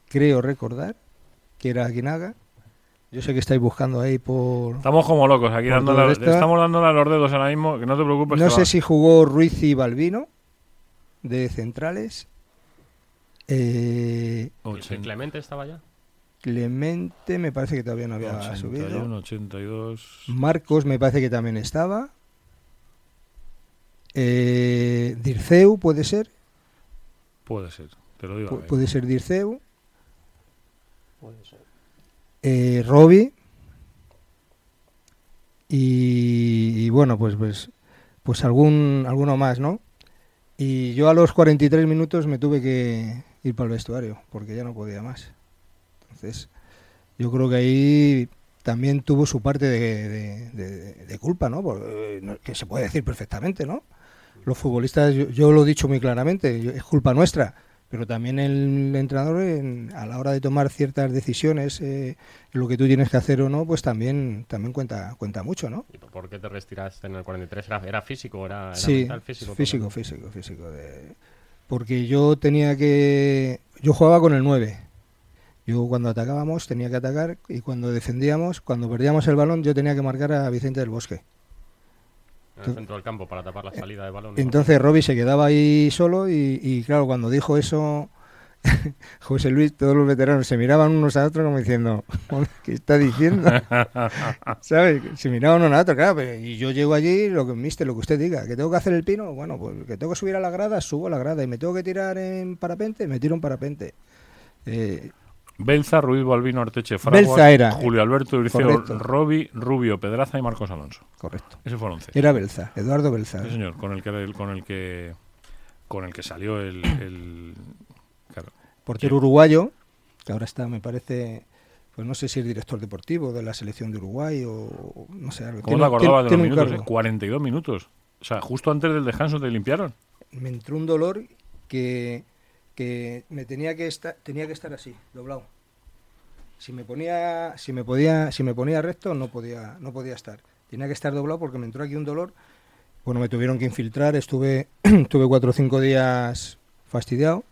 creo recordar que era Aguinaga. Yo sé que estáis buscando ahí por... Estamos como locos aquí, dándole, estamos dándole a los dedos ahora mismo, que no te preocupes. No sé va. si jugó Ruiz y Balbino de centrales. Eh, ¿Y Ochen- Clemente estaba ya? Clemente me parece que todavía no había 81, subido. 82. Marcos me parece que también estaba. Eh, Dirceu puede ser. Puede ser, te lo digo. pu- puede ser Dirceu. Eh, Robbie. Y, bueno, pues, pues, pues algún, alguno más, ¿no? Y yo a los 43 minutos me tuve que ir para el vestuario, porque ya no podía más. Entonces, yo creo que ahí también tuvo su parte de, de- culpa, ¿no? Eh, Que se puede decir perfectamente, ¿no? Los futbolistas, yo, yo lo he dicho muy claramente, es culpa nuestra, pero también el entrenador en- a la hora de tomar ciertas decisiones, eh, lo que tú tienes que hacer o no, pues también también cuenta cuenta mucho, ¿no? ¿Y por qué te retiraste en el 43? ¿Era, era físico? ¿Era, era Sí, mental, físico? físico, físico, físico, de- porque yo tenía que yo jugaba con el 9. Yo cuando atacábamos tenía que atacar y cuando defendíamos, cuando perdíamos el balón, yo tenía que marcar a Vicente del Bosque. En el centro del campo para tapar la salida de balón. Entonces Robbie se quedaba ahí solo y, y claro, cuando dijo eso José Luis, todos los veteranos se miraban unos a otros como diciendo, "Joder, ¿qué está diciendo? ¿Sabes? Se miraban uno a otro, claro, pero- y yo llego allí, lo que mister, lo que usted diga, que tengo que hacer el pino, bueno, pues que tengo que subir a la grada, subo a la grada, y me tengo que tirar en parapente, me tiro en parapente. Eh, Belza, Ruiz Balbino, Arteche, Fraguas, Belza era. Julio Alberto, Uriceo. Robi, Rubio, Pedraza y Marcos Alonso. Correcto. Ese fue el once. Era Belza, Eduardo Belza. Sí, señor, con el que con el que con el que salió el, el- claro. Portero uruguayo, que ahora está, me parece, pues no sé si es director deportivo de la selección de Uruguay o no sé. algo. ¿Cómo Tiene- te acordabas de los minutos? eh? 42 minutos. O sea, justo antes del descanso te limpiaron. Me entró un dolor que, que me tenía que estar, tenía que estar así, doblado. Si me ponía, si me podía, si me ponía recto no podía, no podía estar. Tenía que estar doblado porque me entró aquí un dolor. Bueno, me tuvieron que infiltrar, estuve, estuve cuatro o cinco días fastidiado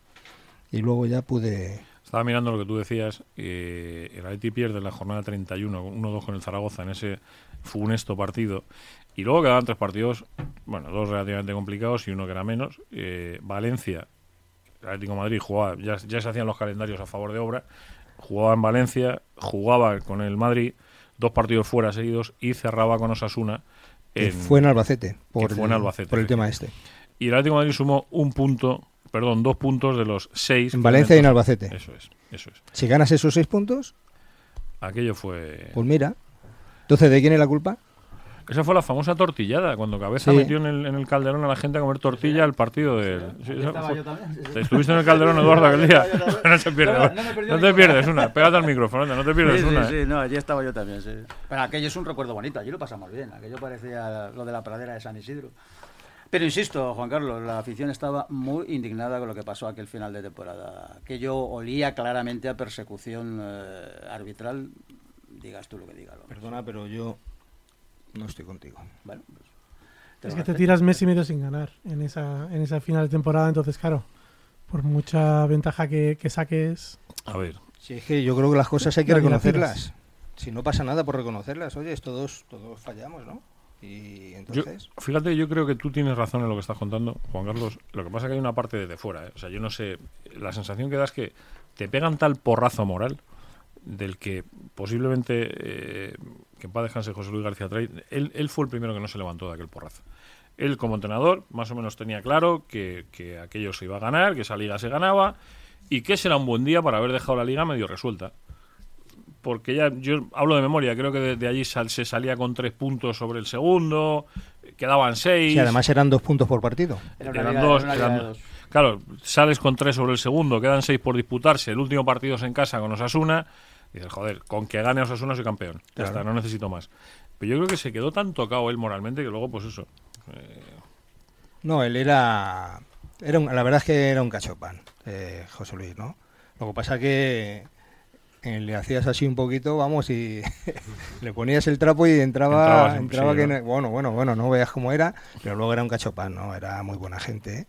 y luego ya pude. Estaba mirando lo que tú decías. eh, el Atleti pierde la jornada 31, 1-2 con el Zaragoza en ese funesto partido. Y luego quedaban tres partidos, bueno, dos relativamente complicados y uno que era menos. Eh, Valencia, el Atlético de Madrid jugaba, ya, ya se hacían los calendarios a favor de obra. Jugaba en Valencia, jugaba con el Madrid, dos partidos fuera seguidos y cerraba con Osasuna. que en- fue en Albacete. Por, fue en Albacete, por el tema este. Y el Atlético de Madrid sumó un punto, perdón, dos puntos de los seis. En Valencia y en Albacete. Eso es, eso es. Si ganas esos seis puntos, Aquello fue. pues mira. Entonces, ¿de quién es la culpa? Esa fue la famosa tortillada, cuando Cabeza Sí. metió en el, en el calderón a la gente a comer tortilla al partido del. sí, esa Estaba fue- yo también. sí, sí. ¿Te ¿Estuviste en el calderón, Eduardo, aquel día? No te pierdes, No, te pierdes una. Pégate al micrófono, anda, no te pierdes Sí, una. sí, ¿eh? sí, no, allí estaba yo también, sí. Pero aquello es un recuerdo bonito, allí lo pasamos bien, aquello parecía lo de la pradera de San Isidro. Pero insisto, Juan Carlos, la afición estaba muy indignada con lo que pasó aquel final de temporada. Aquello olía claramente a persecución eh, arbitral, digas tú lo que digas. Perdona, pero yo no estoy contigo. Bueno, pues, te Es que te tiras mes y medio sin ganar en esa, en esa final de temporada, entonces claro, por mucha ventaja que, que saques, A ver, Si es que yo creo que las cosas hay que reconocerlas. Si no pasa nada por reconocerlas, oye, todos, todos fallamos, ¿no? Y yo, entonces. fíjate, yo creo que tú tienes razón en lo que estás contando, Juan Carlos. Lo que pasa es que hay una parte desde fuera. ¿eh? O sea, yo no sé. La sensación que da es que te pegan tal porrazo moral del que posiblemente. Eh, que en paz descanse José Luis García Trey. Él, él fue el primero que no se levantó de aquel porrazo. Él, como entrenador, más o menos tenía claro que, que aquello se iba a ganar, que esa liga se ganaba y que ese era un buen día para haber dejado la liga medio resuelta. Porque ya, yo hablo de memoria, creo que de, de allí sal- se salía con tres puntos sobre el segundo, quedaban seis. Sí, además eran dos puntos por partido. Era eran liga- dos, era eran-. Claro, sales con tres sobre el segundo, quedan seis por disputarse, el último partido es en casa con Osasuna, y dices, joder, con que gane Osasuna soy campeón, ya Claro. está, no necesito más. Pero yo creo que se quedó tan tocado él moralmente que luego, pues eso, No, él era. era un- la verdad es que era un cachopán, eh, José Luis, ¿no? Lo que pasa que eh, le hacías así un poquito, vamos, y le ponías el trapo y entraba. Entraba que ¿no? no- bueno, bueno, bueno, no veas cómo era, pero luego era un cachopán, ¿no? Era muy buena gente,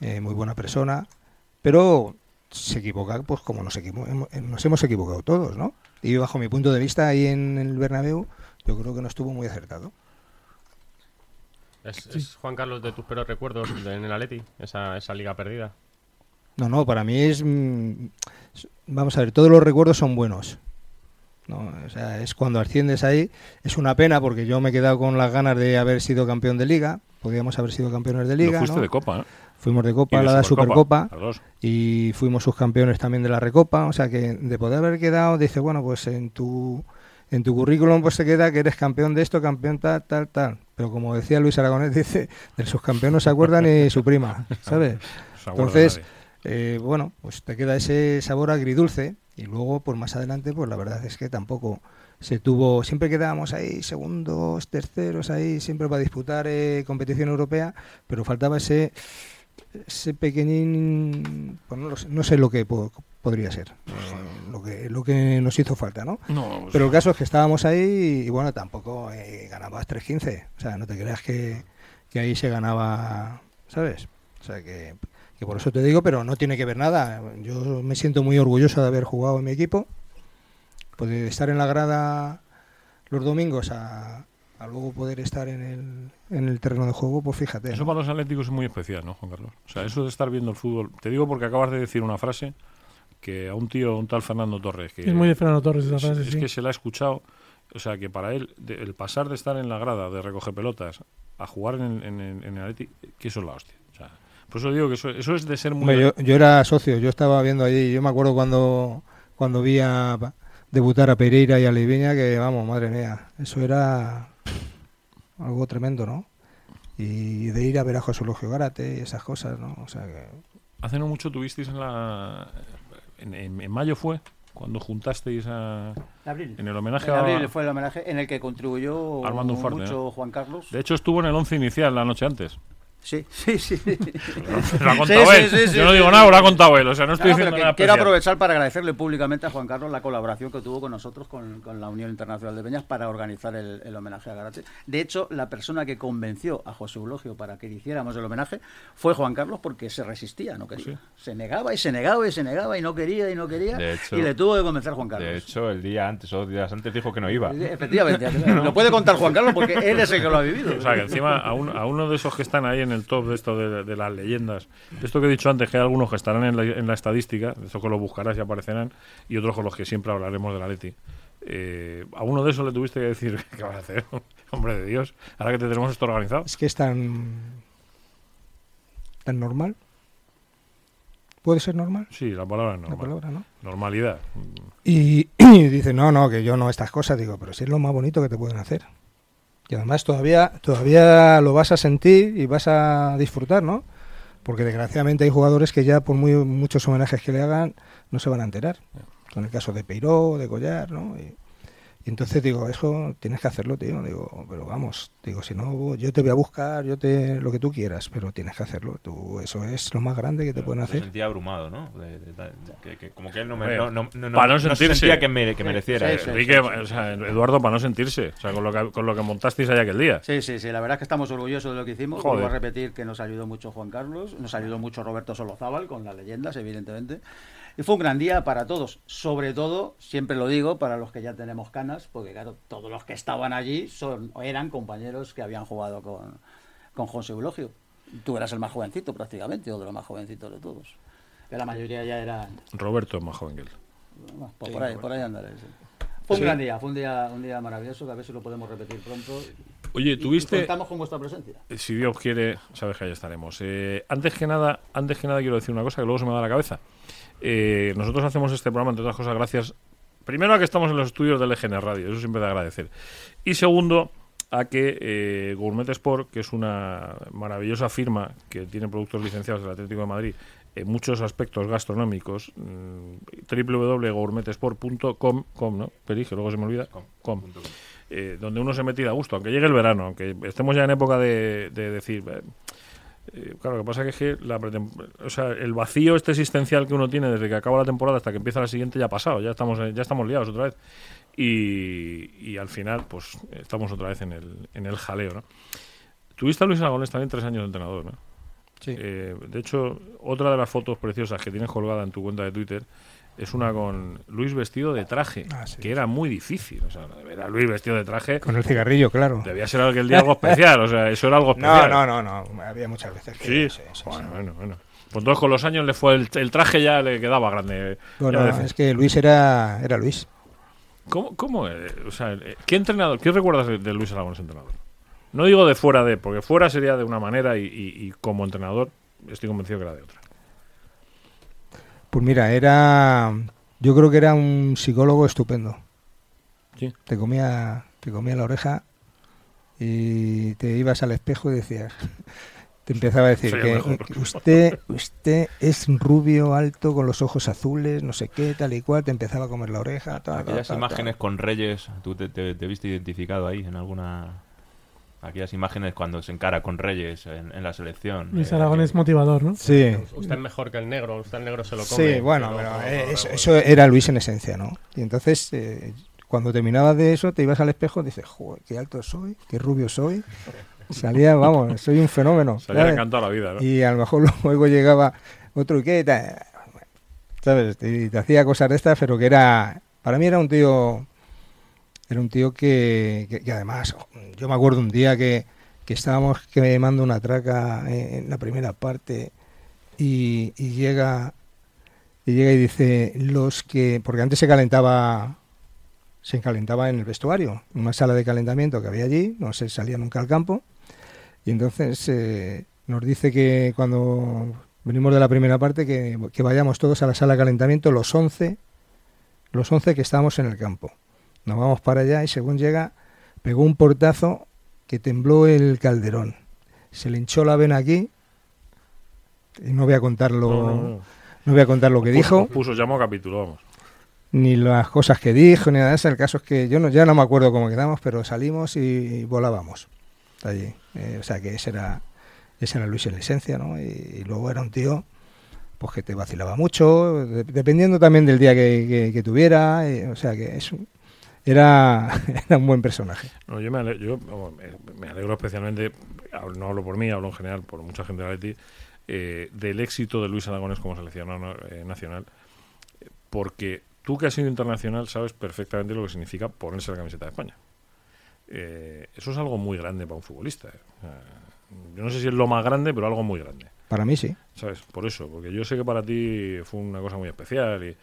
eh, muy buena persona, pero se equivoca, pues como nos, eh, nos hemos equivocado todos, ¿no? Y bajo mi punto de vista, ahí en el Bernabéu, yo creo que no estuvo muy acertado. ¿Es, es, Juan Carlos de tus peores recuerdos en el Atleti? Esa, esa liga perdida. No, no, para mí es... mm, Vamos a ver, todos los recuerdos son buenos. No, o sea, es cuando asciendes ahí. Es una pena porque yo me he quedado con las ganas de haber sido campeón de liga. Podríamos haber sido campeones de liga. fuiste ¿no? de copa, ¿no? Fuimos de Copa, de la Supercopa, y fuimos subcampeones también de la Recopa. O sea que de poder haber quedado, dice, bueno, pues en tu, en tu currículum pues te queda que eres campeón de esto, campeón tal, tal, tal. Pero como decía Luis Aragonés, dice, del subcampeón no se acuerda ni su prima, ¿sabes? Se Entonces, eh, bueno, pues te queda ese sabor agridulce y luego, pues más adelante, pues la verdad es que tampoco se tuvo, siempre quedábamos ahí segundos, terceros ahí, siempre para disputar eh, competición europea, pero faltaba ese ese pequeñín, pues no, lo sé, no sé lo que po- podría ser, eh, lo que lo que nos hizo falta, ¿no? No, Pero el caso es que estábamos ahí y, bueno, tampoco eh, ganabas 3-15. O sea, no te creas que, que ahí se ganaba, ¿sabes? O sea, que, que por eso te digo, pero no tiene que ver nada. Yo me siento muy orgulloso de haber jugado en mi equipo. Pues de estar en la grada los domingos a, a luego poder estar en el, en el terreno de juego, pues fíjate. Eso ¿no? para los atléticos es muy especial, ¿no, Juan Carlos? O sea, eso de estar viendo el fútbol. Te digo porque acabas de decir una frase que a un tío, un tal Fernando Torres, que es muy de Fernando Torres esa es, frase, es sí. que se la ha escuchado. O sea, que para él, de- el pasar de estar en la grada de recoger pelotas a jugar en, en, en, en el Atleti, que eso es la hostia. O sea, por eso digo que eso, eso es de ser muy. Hombre, yo, yo era socio, yo estaba viendo allí, yo me acuerdo cuando cuando vi a debutar a Pereira y a Leiveña, que vamos, madre mía, eso era algo tremendo, ¿no? Y de ir a ver a José Logio Gárate y esas cosas, ¿no? O sea que... Hace no mucho tuvisteis en la... En, en- en mayo fue, cuando juntasteis a... Abril. En el homenaje En a... abril fue el homenaje en el que contribuyó Armando Ufarte, mucho Juan Carlos. De hecho estuvo en el once inicial la noche antes. Sí, sí, sí. Lo ha contado Sí, él. sí, sí, Yo no sí, digo sí. nada, lo ha contado él. O sea, no estoy pero diciendo que nada quiero especial. aprovechar para agradecerle públicamente a Juan Carlos la colaboración que tuvo con nosotros, con, con la Unión Internacional de Peñas, para organizar el, el homenaje a Garate. De hecho, la persona que convenció a José Eulogio para que le hiciéramos el homenaje fue Juan Carlos porque se resistía, no quería. Se negaba y se negaba y se negaba y no quería y no quería. Hecho- y le tuvo que convencer Juan Carlos. De hecho, el día antes o dos días antes dijo que no iba. Efectivamente, lo puede contar Juan Carlos porque él es el que lo ha vivido. O sea, que encima a, un- a uno de esos que están ahí en el top de esto de, de las leyendas, esto que he dicho antes, que hay algunos que estarán en la, en la estadística, eso que lo buscarás y aparecerán, y otros con los que siempre hablaremos de la Leti. Eh, a uno de esos le tuviste que decir, ¿qué vas a hacer? Hombre de Dios, ahora que te tenemos esto organizado. Es que es tan... tan normal. ¿Puede ser normal? Sí, la palabra es La normal. palabra, ¿no? Normalidad. Y, y dice, no, no, que yo no estas cosas. Digo, pero si es lo más bonito que te pueden hacer. Y además todavía, todavía lo vas a sentir y vas a disfrutar, ¿no? Porque desgraciadamente hay jugadores que ya por muy muchos homenajes que le hagan no se van a enterar. Con el caso de Peiró, de Collar, ¿no? Y, entonces digo, eso tienes que hacerlo, tío. Digo, pero vamos, digo, si no, yo te voy a buscar, yo te lo que tú quieras, pero tienes que hacerlo. Tú, eso es lo más grande que te pueden hacer. sentía abrumado, ¿no? De- de- de- que, que como que él no, me, Hombre, no, no, no, para no no sentirse. sentía que, me- que mereciera. sí, eso. sí. Enrique, o sea, Eduardo, para no sentirse, o sea, con lo que, con lo que montasteis allá aquel día. Sí, sí, sí, la verdad es que estamos orgullosos de lo que hicimos. Joder. Vuelvo a repetir que nos ayudó mucho Juan Carlos, nos ayudó mucho Roberto Solozábal con las leyendas, evidentemente. Y fue un gran día para todos, sobre todo, siempre lo digo, para los que ya tenemos canas, porque claro, todos los que estaban allí son eran compañeros que habían jugado con, con José Eulogio. Tú eras el más jovencito prácticamente, o de los más jovencitos de todos. Que la mayoría ya eran Roberto es más joven que él. bueno, pues por ahí, por ahí andaré. sí. Fue un gran día, fue un día, un día maravilloso, que a ver si lo podemos repetir pronto. Oye, Y- y tuviste, contamos con vuestra presencia. si Dios quiere, sabes que ahí estaremos. Eh, antes que nada, antes que nada quiero decir una cosa que luego se me da a la cabeza. Eh, nosotros hacemos este programa, entre otras cosas, gracias primero a que estamos en los estudios del EGN Radio, eso siempre de agradecer. Y segundo, a que eh, Gourmet Sport, que es una maravillosa firma que tiene productos licenciados del Atlético de Madrid en muchos aspectos gastronómicos, mm, www.gourmetesport.com, com, ¿no? Peri, que luego se me olvida, com. Eh, donde uno se mete da gusto, aunque llegue el verano, aunque estemos ya en época de, de decir... eh, eh, claro, lo que pasa es que la o sea, el vacío este existencial que uno tiene desde que acaba la temporada hasta que empieza la siguiente ya ha pasado, ya estamos, eh, ya estamos liados otra vez. Y, y al final, pues estamos otra vez en el, en el jaleo, ¿no? Tuviste a Luis Aragonés también tres años de entrenador, ¿no? Sí. Eh, de hecho, otra de las fotos preciosas que tienes colgada en tu cuenta de Twitter es una con Luis vestido de traje, Ah, sí. que era muy difícil. O sea, ver a Luis vestido de traje Con el cigarrillo, claro. debía ser aquel día algo especial. O sea, eso era algo No, especial. no, no, no. Había muchas veces que. Sí, sí, sí, bueno, bueno, bueno. Pues entonces con los años le fue el, el traje ya le quedaba grande. Bueno, Ya veces. es que Luis era, era Luis. ¿Cómo, cómo eh, o sea, eh, ¿qué entrenador, qué recuerdas de, Luis Aragonés entrenador? No digo de fuera de, porque fuera sería de una manera y, y- y como entrenador estoy convencido que era de otra. Pues mira, era. Yo creo que era un psicólogo estupendo. Sí. Te comía, te comía la oreja y te ibas al espejo y decías. Te empezaba a decir Soy que mejor. usted, usted es rubio, alto, con los ojos azules, no sé qué, tal y cual. Te empezaba a comer la oreja. ta, ta, Aquellas ta, ta. imágenes con Reyes, ¿tú te, te- te viste identificado ahí en alguna... Aquellas imágenes cuando se encara con Reyes en, en la selección. Luis eh, Aragón es motivador, ¿no? Sí. Usted es mejor que el negro, usted el negro se lo come. Sí, bueno, pero- pero eh, eso, eso era Luis en esencia, ¿no? Y entonces, eh, cuando terminabas de eso, te ibas al espejo y dices, joder, qué alto soy, qué rubio soy. Salía, vamos, soy un fenómeno. Salía ¿sabes? encantado la vida, ¿no? Y a lo mejor luego llegaba otro y qué, tal, ¿sabes? Y te hacía cosas de estas, pero que era, para mí era un tío, era un tío que, además, yo me acuerdo un día que, que estábamos quemando una traca en, la primera parte y, y llega y llega y dice los que, porque antes se calentaba se calentaba en el vestuario, en una sala de calentamiento que había allí, no se salía nunca al campo. Y entonces eh, nos dice que cuando venimos de la primera parte que, que vayamos todos a la sala de calentamiento, los 11, los 11 que estábamos en el campo. Nos vamos para allá y según llega, pegó un portazo que tembló el calderón. Se le hinchó la vena aquí. Y no voy a contarlo, No, no, no, no. voy a contar lo que Puso- dijo, Puso, llamó capítulo, vamos. ni las cosas que dijo, ni nada de eso. El caso es que yo no, ya no me acuerdo cómo quedamos, pero salimos y volábamos allí. Eh, o sea que ese era, ese era Luis en la esencia, ¿no? Y, y luego era un tío pues que te vacilaba mucho, de- dependiendo también del día que, que- que tuviera. eh, o sea que es un- era, era un buen personaje. No, yo me alegro, yo, me, alegro especialmente, no hablo por mí, hablo en general por mucha gente de la Leti, eh, del éxito de Luis Aragones como seleccionador eh, nacional, porque tú que has sido internacional sabes perfectamente lo que significa ponerse la camiseta de España. Eh, eso es algo muy grande para un futbolista. eh. O sea, yo no sé si es lo más grande, pero algo muy grande. Para mí sí. ¿sabes? Por eso, porque yo sé que para ti fue una cosa muy especial y,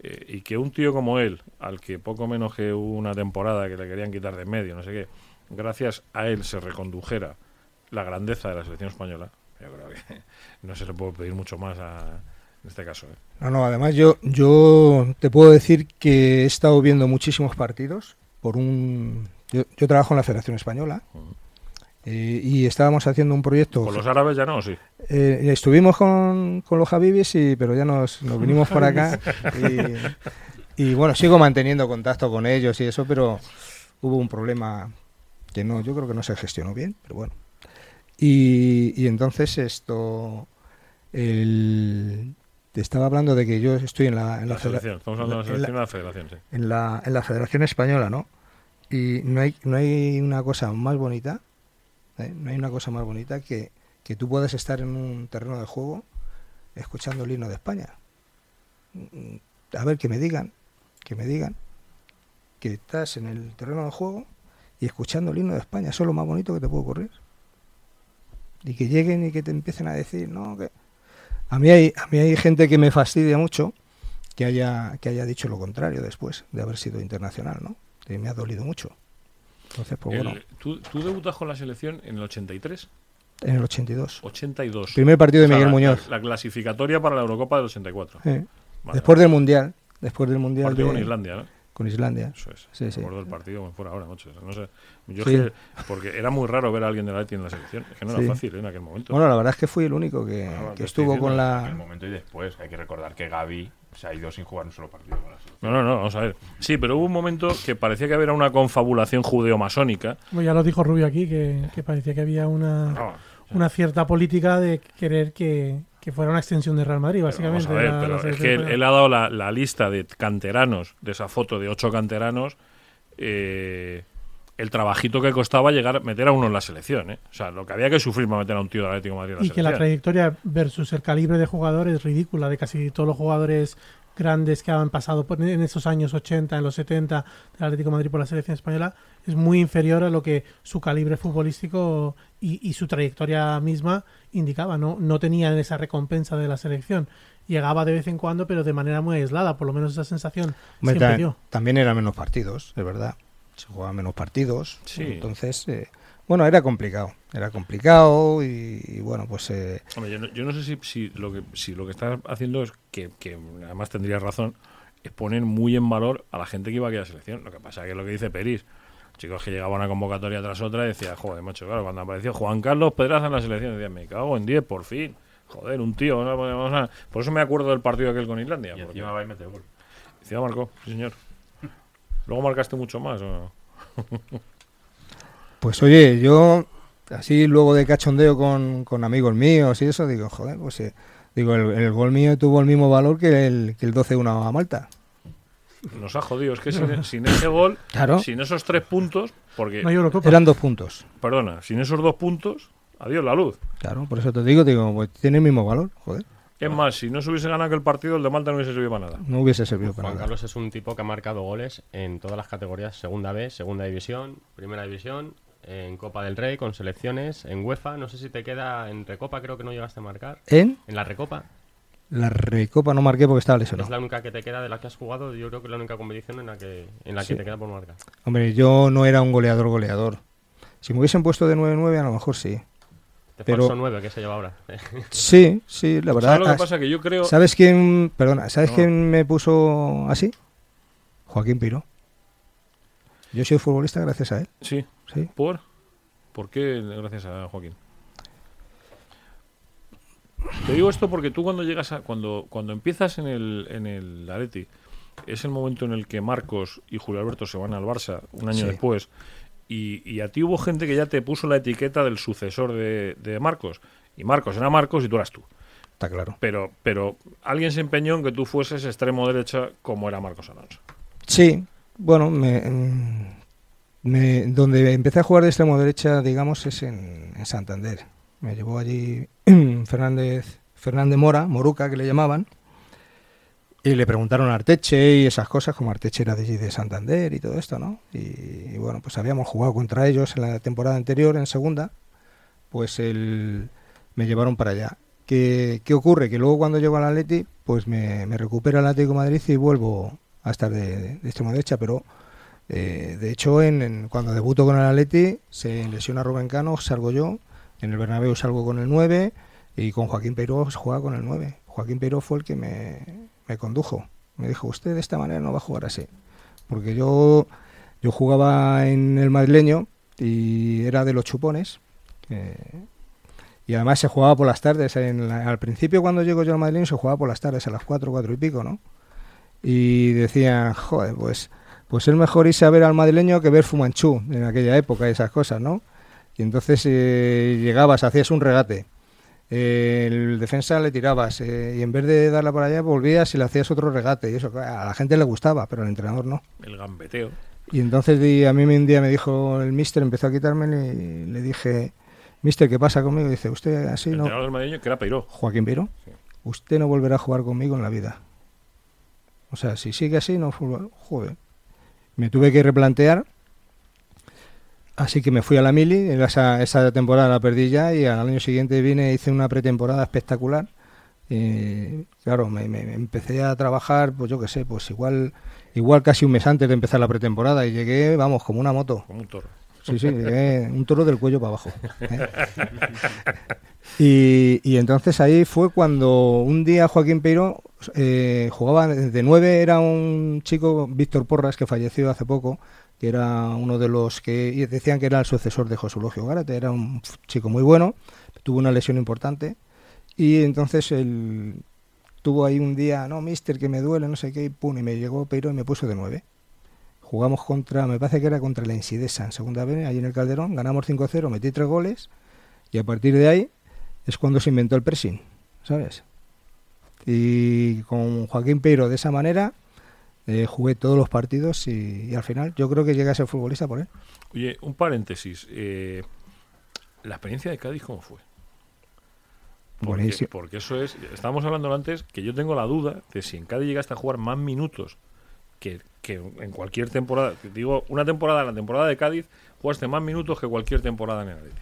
eh, y que un tío como él, al que poco menos que una temporada que le querían quitar de en medio, no sé qué, gracias a él se recondujera la grandeza de la selección española, yo creo que no se le puede pedir mucho más a, en este caso. ¿eh? No, no, además yo, yo te puedo decir que he estado viendo muchísimos partidos por un... Yo, yo trabajo en la Federación Española. Eh, y estábamos haciendo un proyecto... Con los árabes ya no, sí. Eh, estuvimos con, con los Habibis, y, pero ya nos, nos vinimos para acá. Y, y, bueno, sigo manteniendo contacto con ellos y eso, pero hubo un problema que no, yo creo que no se gestionó bien, pero bueno. Y, y entonces esto, el- te estaba hablando de que yo estoy en la, en la, La federa- selección, estamos hablando de la en la- federación, sí. en la, en la Federación Española, ¿no? Y no hay, no hay una cosa más bonita, ¿eh? no hay una cosa más bonita que, que tú puedas estar en un terreno de juego escuchando el himno de España. Mm, A ver, que me digan, que me digan que estás en el terreno de juego y escuchando el himno de España. Eso es lo más bonito que te puede ocurrir. Y que lleguen y que te empiecen a decir, no, que... A mí hay, a mí hay gente que me fastidia mucho que haya, que haya dicho lo contrario después de haber sido internacional, ¿no? Que me ha dolido mucho. Entonces, pues El- bueno, ¿tú, tú debutas con la selección en el 83, en el 82. 82. Primer partido de O sea, Miguel la- Muñoz. La, la clasificatoria para la Eurocopa del 84. Eh, Vale, después vale. del Mundial. Después del Mundial partido de- con Islandia, ¿no? con Islandia. Eso es. Sí, Me sí. acuerdo del partido como fuera ahora, macho. No sé. Yo Sí. es que- porque era muy raro ver a alguien de la Leti en la selección. Es que no Sí. era fácil ¿eh? en aquel momento. Bueno, la verdad es que fui el único que, Ah, que estuvo con En el la... momento y después. Hay que recordar que Gaby se ha ido sin jugar un solo partido con la selección. no, no, no, vamos a ver. Sí, pero hubo un momento que parecía que había una confabulación judeo-masónica. Bueno, ya lo dijo Rubio aquí, que, que parecía que había una, No, una cierta política de querer que, que fuera una extensión de Real Madrid, pero básicamente. vamos a ver, la- la pero es que él ha dado la, la lista de canteranos, de esa foto de ocho canteranos, eh, el trabajito que costaba llegar meter a uno en la selección. ¿eh? O sea, lo que había que sufrir para meter a un tío del Atlético de Madrid en la y que la trayectoria versus el calibre de jugadores es ridícula, de casi todos los jugadores grandes que han pasado por- en esos años 80, en los 70 del Atlético de Madrid por la selección española, es muy inferior a lo que su calibre futbolístico y, y su trayectoria misma indicaba. No, no tenían esa recompensa de la selección. Llegaba de vez en cuando, pero de manera muy aislada, por lo menos esa sensación Hombre, siempre ta- dio. también eran menos partidos, es verdad. Se jugaban menos partidos. Sí. Entonces, eh, bueno, era complicado. Era complicado y, y bueno, pues... eh, Hombre, yo, no, yo no sé si, si lo que si lo que estás haciendo es que, que además tendrías razón, es poner muy en valor a la gente que iba a la selección. Lo que pasa es que lo que dice Peris, chicos que llegaban a una convocatoria tras otra y decía, joder, macho, claro, cuando apareció Juan Carlos Pedraza en la selección, decía, me cago en 10, por fin. Joder, un tío. ¿no? Vamos a- Por eso me acuerdo del partido aquel con Islandia. Y porque encima va y mete gol. encima marcó, sí, señor. Luego marcaste mucho más. ¿o? Pues oye, yo así luego de cachondeo con, con amigos míos y eso, digo, joder, pues eh, digo, el, el gol mío tuvo el mismo valor que el, que el 12-1 a Malta. Nos ha jodido. Es que sin, sin ese gol, Claro, sin esos tres puntos, porque, No eran dos puntos. perdona, sin esos dos puntos, adiós la luz. Claro, por eso te digo, digo, pues tiene el mismo valor, joder. Es más, si no se hubiese ganado aquel partido, el de Malta no hubiese servido para nada. No hubiese servido para Juan nada. Carlos es un tipo que ha marcado goles en todas las categorías, segunda B, segunda división, primera división, en Copa del Rey, con selecciones, en UEFA, no sé si te queda en Recopa, creo que no llegaste a marcar. En En la Recopa, la Recopa no marqué porque estaba es lesionado. la única que te queda de la que has jugado, yo creo que es la única competición en la que, en la Sí. que te queda por marcar. Hombre, yo no era un goleador goleador. Si me hubiesen puesto de 9-9 a lo mejor sí. Te Pero- falso 9 que se lleva ahora. Sí, sí, la verdad. ¿Sabes lo que pasa? Que yo creo... ¿Sabes quién, perdona, ¿sabes No. quién me puso así? Joaquín Piro. Yo soy futbolista gracias a él. Sí. Sí. ¿Por? ¿Por qué gracias a Joaquín? Te digo esto porque tú cuando llegas a, cuando, cuando empiezas en el, en el Atleti, es el momento en el que Marcos y Julio Alberto se van al Barça un año Sí. después. Y, y a ti hubo gente que ya te puso la etiqueta del sucesor de, de Marcos. Y Marcos era Marcos y tú eras tú. Está claro. Pero, pero alguien se empeñó en que tú fueses extremo derecha como era Marcos Alonso. Sí, bueno, me, me- donde empecé a jugar de extremo derecha, digamos, es en, en Santander. Me llevó allí Fernández, Fernández Mora, Moruca, que le llamaban, y le preguntaron a Arteche y esas cosas, como Arteche era de de Santander y todo esto, ¿no? Y, bueno, pues habíamos jugado contra ellos en la temporada anterior, en segunda, pues el, me llevaron para allá. ¿Qué, qué ocurre? Que luego cuando llego al Atleti, pues me, me recupera el Atlético de Madrid y vuelvo a estar de, de extremo derecha, pero eh, de hecho en, en- cuando debuto con el Atleti se lesiona Rubén Cano, salgo yo, en el Bernabéu salgo con el 9 y con Joaquín Peiró juega con el 9. Joaquín Peiró fue el que me, me condujo. Me dijo, usted de esta manera no va a jugar así. Porque yo, yo jugaba en el madrileño y era de los chupones. eh, y además se jugaba por las tardes. En al principio cuando llego yo al madrileño se jugaba por las tardes, a las 4, 4 y pico, ¿no? Y decían, joder, pues, pues es mejor irse a ver al madrileño que ver Fumanchú en aquella época y esas cosas, ¿no? Y entonces eh, llegabas, hacías un regate. Eh, el defensa le tirabas eh, y en vez de darla por allá volvías y le hacías otro regate y eso a la gente le gustaba pero al entrenador no El gambeteo. y entonces di- a mí un día me dijo el mister empezó a quitarme y le dije mister qué pasa conmigo y dice usted así el no entrenador del madrileño que era Peiró. Joaquín Sí. usted no volverá a jugar conmigo en la vida. O sea, si sigue así, no joder. Me tuve que replantear. Así que me fui a la Mili, en esa, esa temporada la perdí ya y al año siguiente vine hice una pretemporada espectacular. Y, claro, me empecé a trabajar, pues yo qué sé, pues igual, igual casi un mes antes de empezar la pretemporada y llegué, vamos, como una moto. Como un toro. Sí, sí, llegué un toro del cuello para abajo. ¿eh? Y, y entonces ahí fue cuando un día Joaquín Peiro eh, jugaba de nueve, era un chico, Víctor Porras, que falleció hace poco, era uno de los que decían que era el sucesor de José Logio Gárate, era un chico muy bueno, tuvo una lesión importante y entonces él tuvo ahí un día, no, mister, que me duele, no sé qué, y pum, y me llegó Peiro y me puso de nueve. Jugamos contra, me parece que era contra la Insidesa en segunda vez, ahí en el Calderón, ganamos 5-0, metí tres goles y a partir de ahí es cuando se inventó el pressing, ¿sabes? Y con Joaquín Peiro de esa manera eh, jugué todos los partidos y, y al final yo creo que llegué a ser futbolista por él. Oye, un paréntesis. eh, ¿La experiencia de Cádiz cómo fue? Porque, Buenísimo. porque eso es. Estábamos hablando antes que yo tengo la duda de si en Cádiz llegaste a jugar más minutos que, que en cualquier temporada. Digo, una temporada, la temporada de Cádiz, jugaste más minutos que cualquier temporada en el Atleti.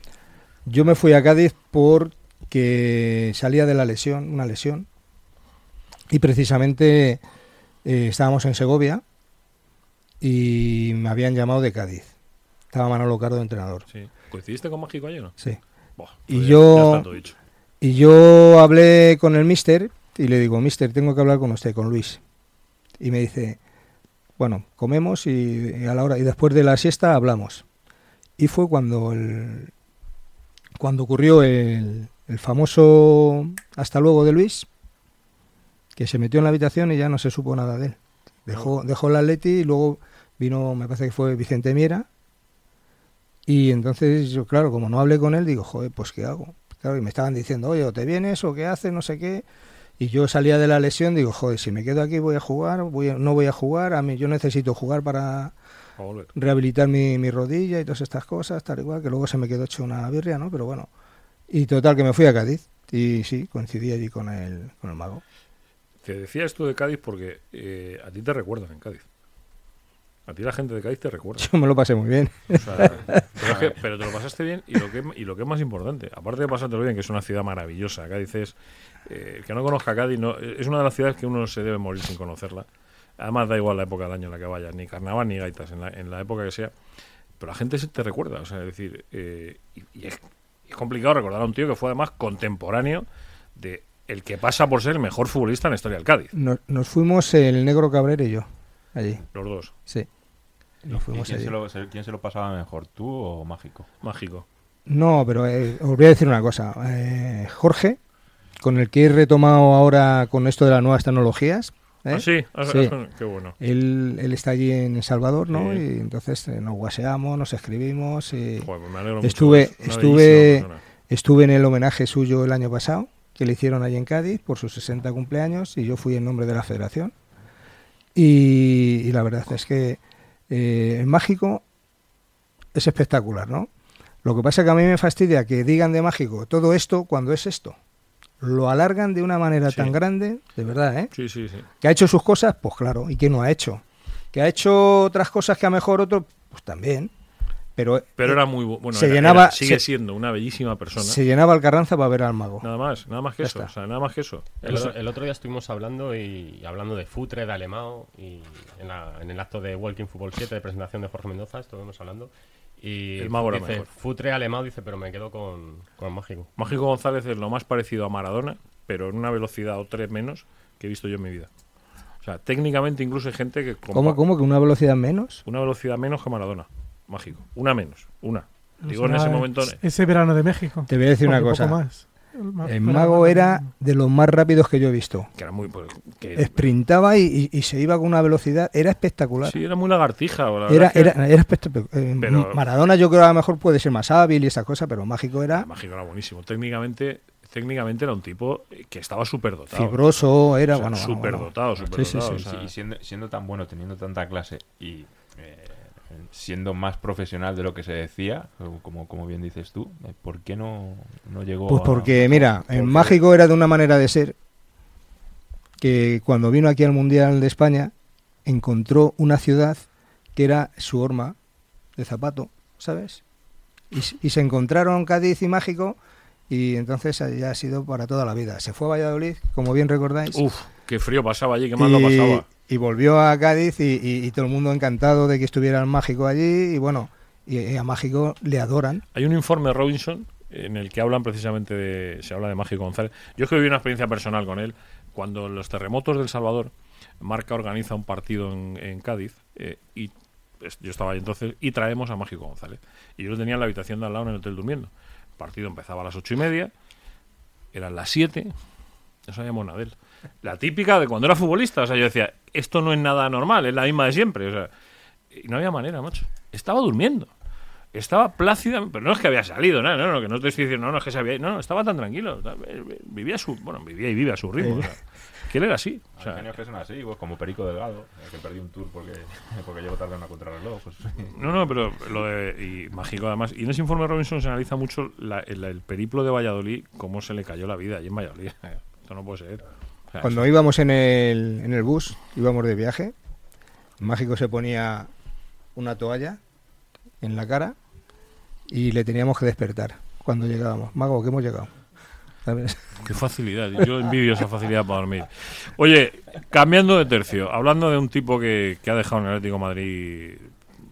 Yo me fui a Cádiz porque salía de la lesión, una lesión, y precisamente eh, estábamos en Segovia y me habían llamado de Cádiz. Estaba Manolo Cardo de entrenador. Sí. ¿Coincidiste con Mágico ayer no? Sí. Buah, Y pues yo-. Y yo hablé con el mister y le digo, mister, tengo que hablar con usted, con Luis. Y me dice, bueno, comemos y, y a la hora y después de la siesta hablamos. Y fue cuando el, cuando ocurrió el, el famoso hasta luego de Luis, que se metió en la habitación y ya no se supo nada de él. Dejó, dejó el Atleti y luego vino, me parece que fue Vicente Miera. Y entonces yo, claro, como no hablé con él, digo, joder, pues ¿qué hago? Claro, y me estaban diciendo, oye, o te vienes o qué haces, no sé qué. Y yo salía de la lesión, digo, joder, si me quedo aquí voy a jugar, voy a- no voy a jugar, a mí yo necesito jugar para rehabilitar mi, mi rodilla y todas estas cosas, tal igual, que luego se me quedó hecho una birria, ¿no? Pero bueno. Y total, que me fui a Cádiz y sí, coincidí allí con el, con el mago. Te decía esto de Cádiz porque eh, a ti te recuerdan en Cádiz. A ti la gente de Cádiz te recuerda. Yo me lo pasé muy bien. O sea, pero, es que- pero te lo pasaste bien y lo, que, y lo que es más importante, aparte de pasártelo bien, que es una ciudad maravillosa, Cádiz es, eh, el que no conozca Cádiz, no, es una de las ciudades que uno se debe morir sin conocerla. Además da igual la época del año en la que vayas, ni carnaval ni gaitas, en la, en la época que sea. Pero la gente se te recuerda, o sea, es decir, eh, y, y es, es complicado recordar a un tío que fue además contemporáneo de el que pasa por ser el mejor futbolista en la historia del Cádiz. Nos, nos fuimos el negro Cabrera y yo. allí. Los dos. Sí. Nos ¿Y fuimos quién, allí. se lo, se- quién se lo pasaba mejor, tú o Mágico? Mágico. No, pero eh, os voy a decir una cosa. Eh, Jorge, con el que he retomado ahora con esto de las nuevas tecnologías, ¿eh? ¿Ah, sí? Ah, Sí. Qué bueno. Él, él está allí en El Salvador, ¿no? Sí. Y entonces eh, nos guaseamos, nos escribimos. Y Joder, pues me alegro mucho. Estuve- Es una estuve- estuve en el homenaje suyo el año pasado, que le hicieron allí en Cádiz por sus 60 cumpleaños, y yo fui en nombre de la federación. Y, y la verdad es que eh, el mágico es espectacular, ¿no? Lo que pasa es que a mí me fastidia que digan de mágico todo esto cuando es esto. Lo alargan de una manera Sí. tan grande, de verdad, ¿eh? Sí, sí, sí. ¿Que ha hecho sus cosas? Pues claro. ¿Y que no ha hecho? ¿Que ha hecho otras cosas que a mejor otro? Pues también. Pero, Pero eh, era muy bu- bueno. se era- llenaba- era- sigue se- siendo una bellísima persona. se llenaba el Carranza para ver al mago. Nada más, nada más que Ya eso. está. O sea, nada más que eso. El, otro- el otro día estuvimos hablando y hablando de Futre, de Alemao y en, la- en el acto de Walking Football 7 de presentación de Jorge Mendoza estuvimos hablando y El mago era dice mejor. Futre, Alemao dice pero me quedo con, con mágico. Mágico González es lo más parecido a Maradona, pero en una velocidad o tres menos que he visto yo en mi vida. O sea, técnicamente incluso hay gente que... ¿Cómo, cómo? ¿Que una velocidad menos? Una velocidad menos que Maradona. Mágico. Una menos. Una. Digo, en ese momento... Ese verano de México. Te voy a decir una cosa. más. El ma- El verano mago era de los más rápidos que yo he visto. Que era muy... pues, que- Sprintaba y, y- y se iba con una velocidad. Era espectacular. sí, era muy lagartija. la Era, que- era, era espectacular. Eh, Pero- Maradona yo creo que a lo mejor puede ser más hábil y esa cosa, pero mágico era Mágico era buenísimo. Técnicamente, técnicamente era un tipo que estaba súper dotado. fibroso, era bueno, bueno, súper bueno. dotado, súper Sí, sí, dotado. sí. o sea, y siendo, siendo tan bueno, teniendo tanta clase y siendo más profesional de lo que se decía, como, como bien dices tú, eh, ¿por qué no, no llegó Pues a- porque, mira, el porque- mágico era de una manera de ser que cuando vino aquí al Mundial de España encontró una ciudad que era su horma de zapato, ¿sabes? Y, y se encontraron Cádiz y Mágico y entonces ya ha sido para toda la vida. Se fue a Valladolid, como bien recordáis. Uf, qué frío pasaba allí, qué mal lo y, pasaba. y volvió a Cádiz y, y- y todo el mundo encantado de que estuviera el Mágico allí y bueno, y, y a Mágico le adoran. Hay un informe de Robinson en el que hablan precisamente de. Se habla de Mágico González. Yo es que viví una experiencia personal con él. Cuando los terremotos del Salvador, Marca organiza un partido en, en Cádiz eh, y yo estaba ahí entonces y traemos a Mágico González. Y yo lo tenía en la habitación de al lado en el hotel durmiendo. El partido empezaba a las ocho y media, eran las siete, no sabíamos nada de él. La típica de cuando era futbolista. O sea, yo decía, esto no es nada normal, es la misma de siempre. O sea, y no había manera, macho. Estaba durmiendo. Estaba plácida, pero no es que había salido, no, no, no, que no te estoy diciendo, no, no, es que se había, no, no, estaba tan tranquilo, vivía su, bueno, vivía y vive a su ritmo, o sea, que él era así, o Hay genios que son así, pues, como Perico Delgado, eh, que perdió un tour porque, porque llegó tarde a una contrarreloj. Pues, no, no, pero lo de, y mágico además, y en ese informe de Robinson se analiza mucho la- el, el periplo de Valladolid, cómo se le cayó la vida allí en Valladolid, esto no puede ser. Cuando íbamos en el, en el bus, íbamos de viaje, Mágico se ponía una toalla en la cara y le teníamos que despertar cuando llegábamos. Mago, que hemos llegado. ¿Sabes? Qué facilidad, yo envidio esa facilidad para dormir. Oye, cambiando de tercio, hablando de un tipo que, que ha dejado en el Atlético de Madrid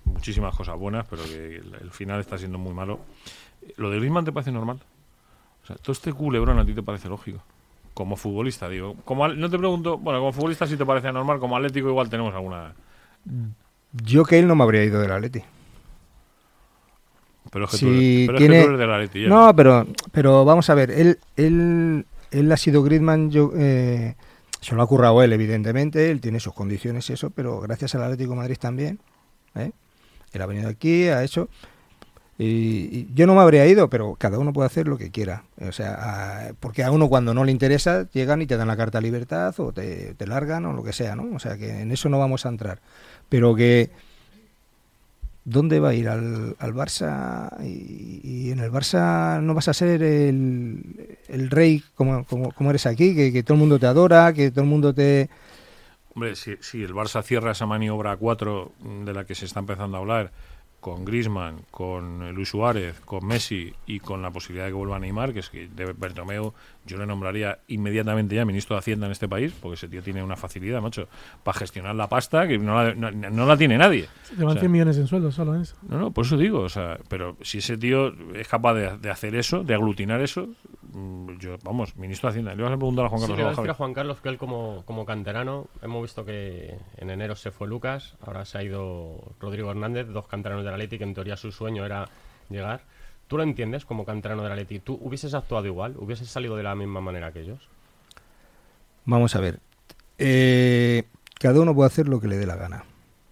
muchísimas cosas buenas, pero que el, el final está siendo muy malo. ¿Lo de Griezmann te parece normal? O sea, todo este culebrón a ti te parece lógico. Como futbolista, digo. Como no te pregunto, bueno, como futbolista sí te parece normal, como Atlético igual tenemos alguna... Yo que él no me habría ido del Atleti. Pero es que, Si tú, eres, pero es tiene- que tú eres del Atleti, ya. No, pero, pero vamos a ver, él, él, él ha sido Griezmann, yo, eh, se lo ha currado él, evidentemente, él tiene sus condiciones y eso, pero gracias al Atlético de Madrid también. ¿eh? Él ha venido aquí, ha hecho... Y, yo no me habría ido, pero cada uno puede hacer lo que quiera. O sea, porque a uno cuando no le interesa llegan y te dan la carta de libertad o te, largan o lo que sea, ¿no? O sea, que en eso no vamos a entrar. Pero que ¿dónde va a ir? ¿Al, al Barça? Y, en el Barça no vas a ser el, el rey como, como, eres aquí, que, todo el mundo te adora, que todo el mundo te... Hombre, si, si el Barça cierra esa maniobra a cuatro mm, de la que se está empezando a hablar, con Griezmann, con Luis Suárez, con Messi y con la posibilidad de que vuelva a Neymar, que es que de Bertomeu yo le nombraría inmediatamente ya ministro de Hacienda en este país, porque ese tío tiene una facilidad, macho, para gestionar la pasta que no la, no, no la tiene nadie. Le van O sea, 100 millones en sueldo solo en eso. No, no, por eso digo, o sea, pero si ese tío es capaz de, de hacer eso, de aglutinar eso, yo, vamos, ministro de Hacienda. Le vas a preguntar a Juan Sí, Carlos le voy a decir a Juan Carlos que él como, como canterano, hemos visto que en enero se fue Lucas, ahora se ha ido Rodrigo Hernández, dos canteranos del Atleti, que en teoría su sueño era llegar. ¿Tú lo entiendes como canterano del Atleti? ¿Tú hubieses actuado igual? ¿Hubieses salido de la misma manera que ellos? Vamos a ver. Eh, cada uno puede hacer lo que le dé la gana.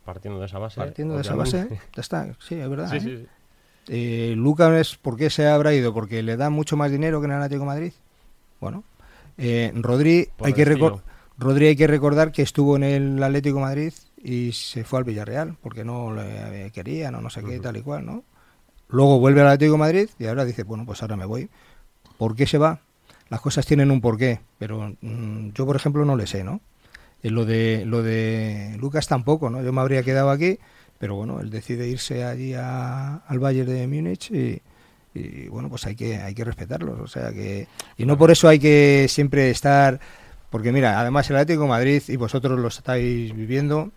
Partiendo de esa base. Partiendo de esa base, ya está. Sí, es verdad. Sí, ¿eh? sí, sí. Eh, Lucas, ¿por qué se habrá ido? ¿Porque le da mucho más dinero que en el Atlético de Madrid? Bueno, eh, Rodri, Por hay que recor- estilo. Rodri hay que recordar que estuvo en el Atlético de Madrid y se fue al Villarreal porque no le querían o no sé qué, tal y cual, ¿no? Luego vuelve al Atlético de Madrid y ahora dice, bueno, pues ahora me voy. ¿Por qué se va? Las cosas tienen un porqué, pero mm, yo, por ejemplo, no le sé, ¿no? Eh, lo de lo de Lucas tampoco, ¿no? Yo me habría quedado aquí, pero bueno, él decide irse allí a- al Bayern de Múnich y, y, bueno, pues hay que hay que respetarlos, o sea que y no por eso hay que siempre estar porque mira, además el Atlético de Madrid y vosotros lo estáis viviendo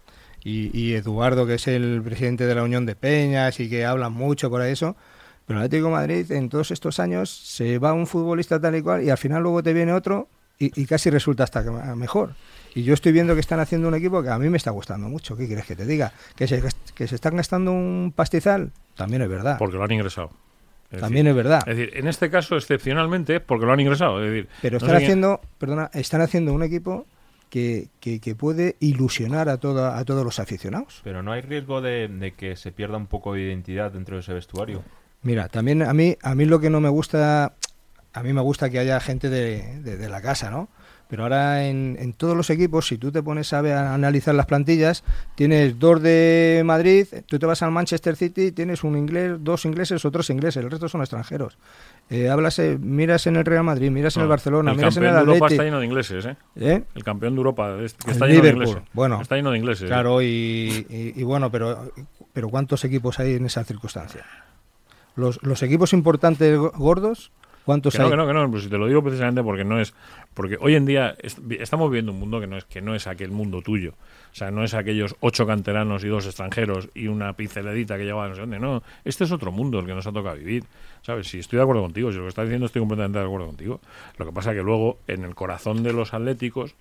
y, y Eduardo que es el presidente de la Unión de Peñas y que hablan mucho por eso, pero el Atlético de Madrid en todos estos años se va un futbolista tal y cual y al final luego te viene otro y, y casi resulta hasta mejor. Y yo estoy viendo que están haciendo un equipo que a mí me está gustando mucho. ¿Qué quieres que te diga? ¿Que se, que se están gastando un pastizal? También es verdad. Porque lo han ingresado. Es También decir, es verdad. Es decir, en este caso, excepcionalmente, es porque lo han ingresado. Es decir, Pero no están quién- haciendo, perdona, están haciendo un equipo que, que, que puede ilusionar a, toda, a todos los aficionados. Pero no hay riesgo de, de que se pierda un poco de identidad dentro de ese vestuario. Mira, también a mí, a mí lo que no me gusta, a mí me gusta que haya gente de, de- de la casa, ¿no? Pero ahora en, en todos los equipos, si tú te pones a, ver- a analizar las plantillas, tienes dos de Madrid, tú te vas al Manchester City, tienes un inglés, dos ingleses o tres ingleses, el resto son extranjeros. Eh, hablas, eh, miras en el Real Madrid, miras en el Barcelona, el miras en el campeón de Europa Atleti, está lleno de ingleses, ¿eh? ¿eh? El campeón de Europa, es- que El está lleno de ingleses. bueno. Está lleno de ingleses. ¿eh? Claro, y, y- y bueno, pero, pero ¿cuántos equipos hay en esa circunstancia? Los, los equipos importantes go- gordos, ¿cuántos Que no, hay? que no, que no, pues si te lo digo precisamente porque no es. Porque hoy en día est- estamos viviendo un mundo que no es que no es aquel mundo tuyo. O sea, no es aquellos ocho canteranos y dos extranjeros y una pinceladita que lleva de no sé dónde. No, este es otro mundo el que nos ha tocado vivir. ¿Sabes? Si estoy de acuerdo contigo, si lo que estás diciendo estoy completamente de acuerdo contigo. Lo que pasa que luego, en el corazón de los atléticos,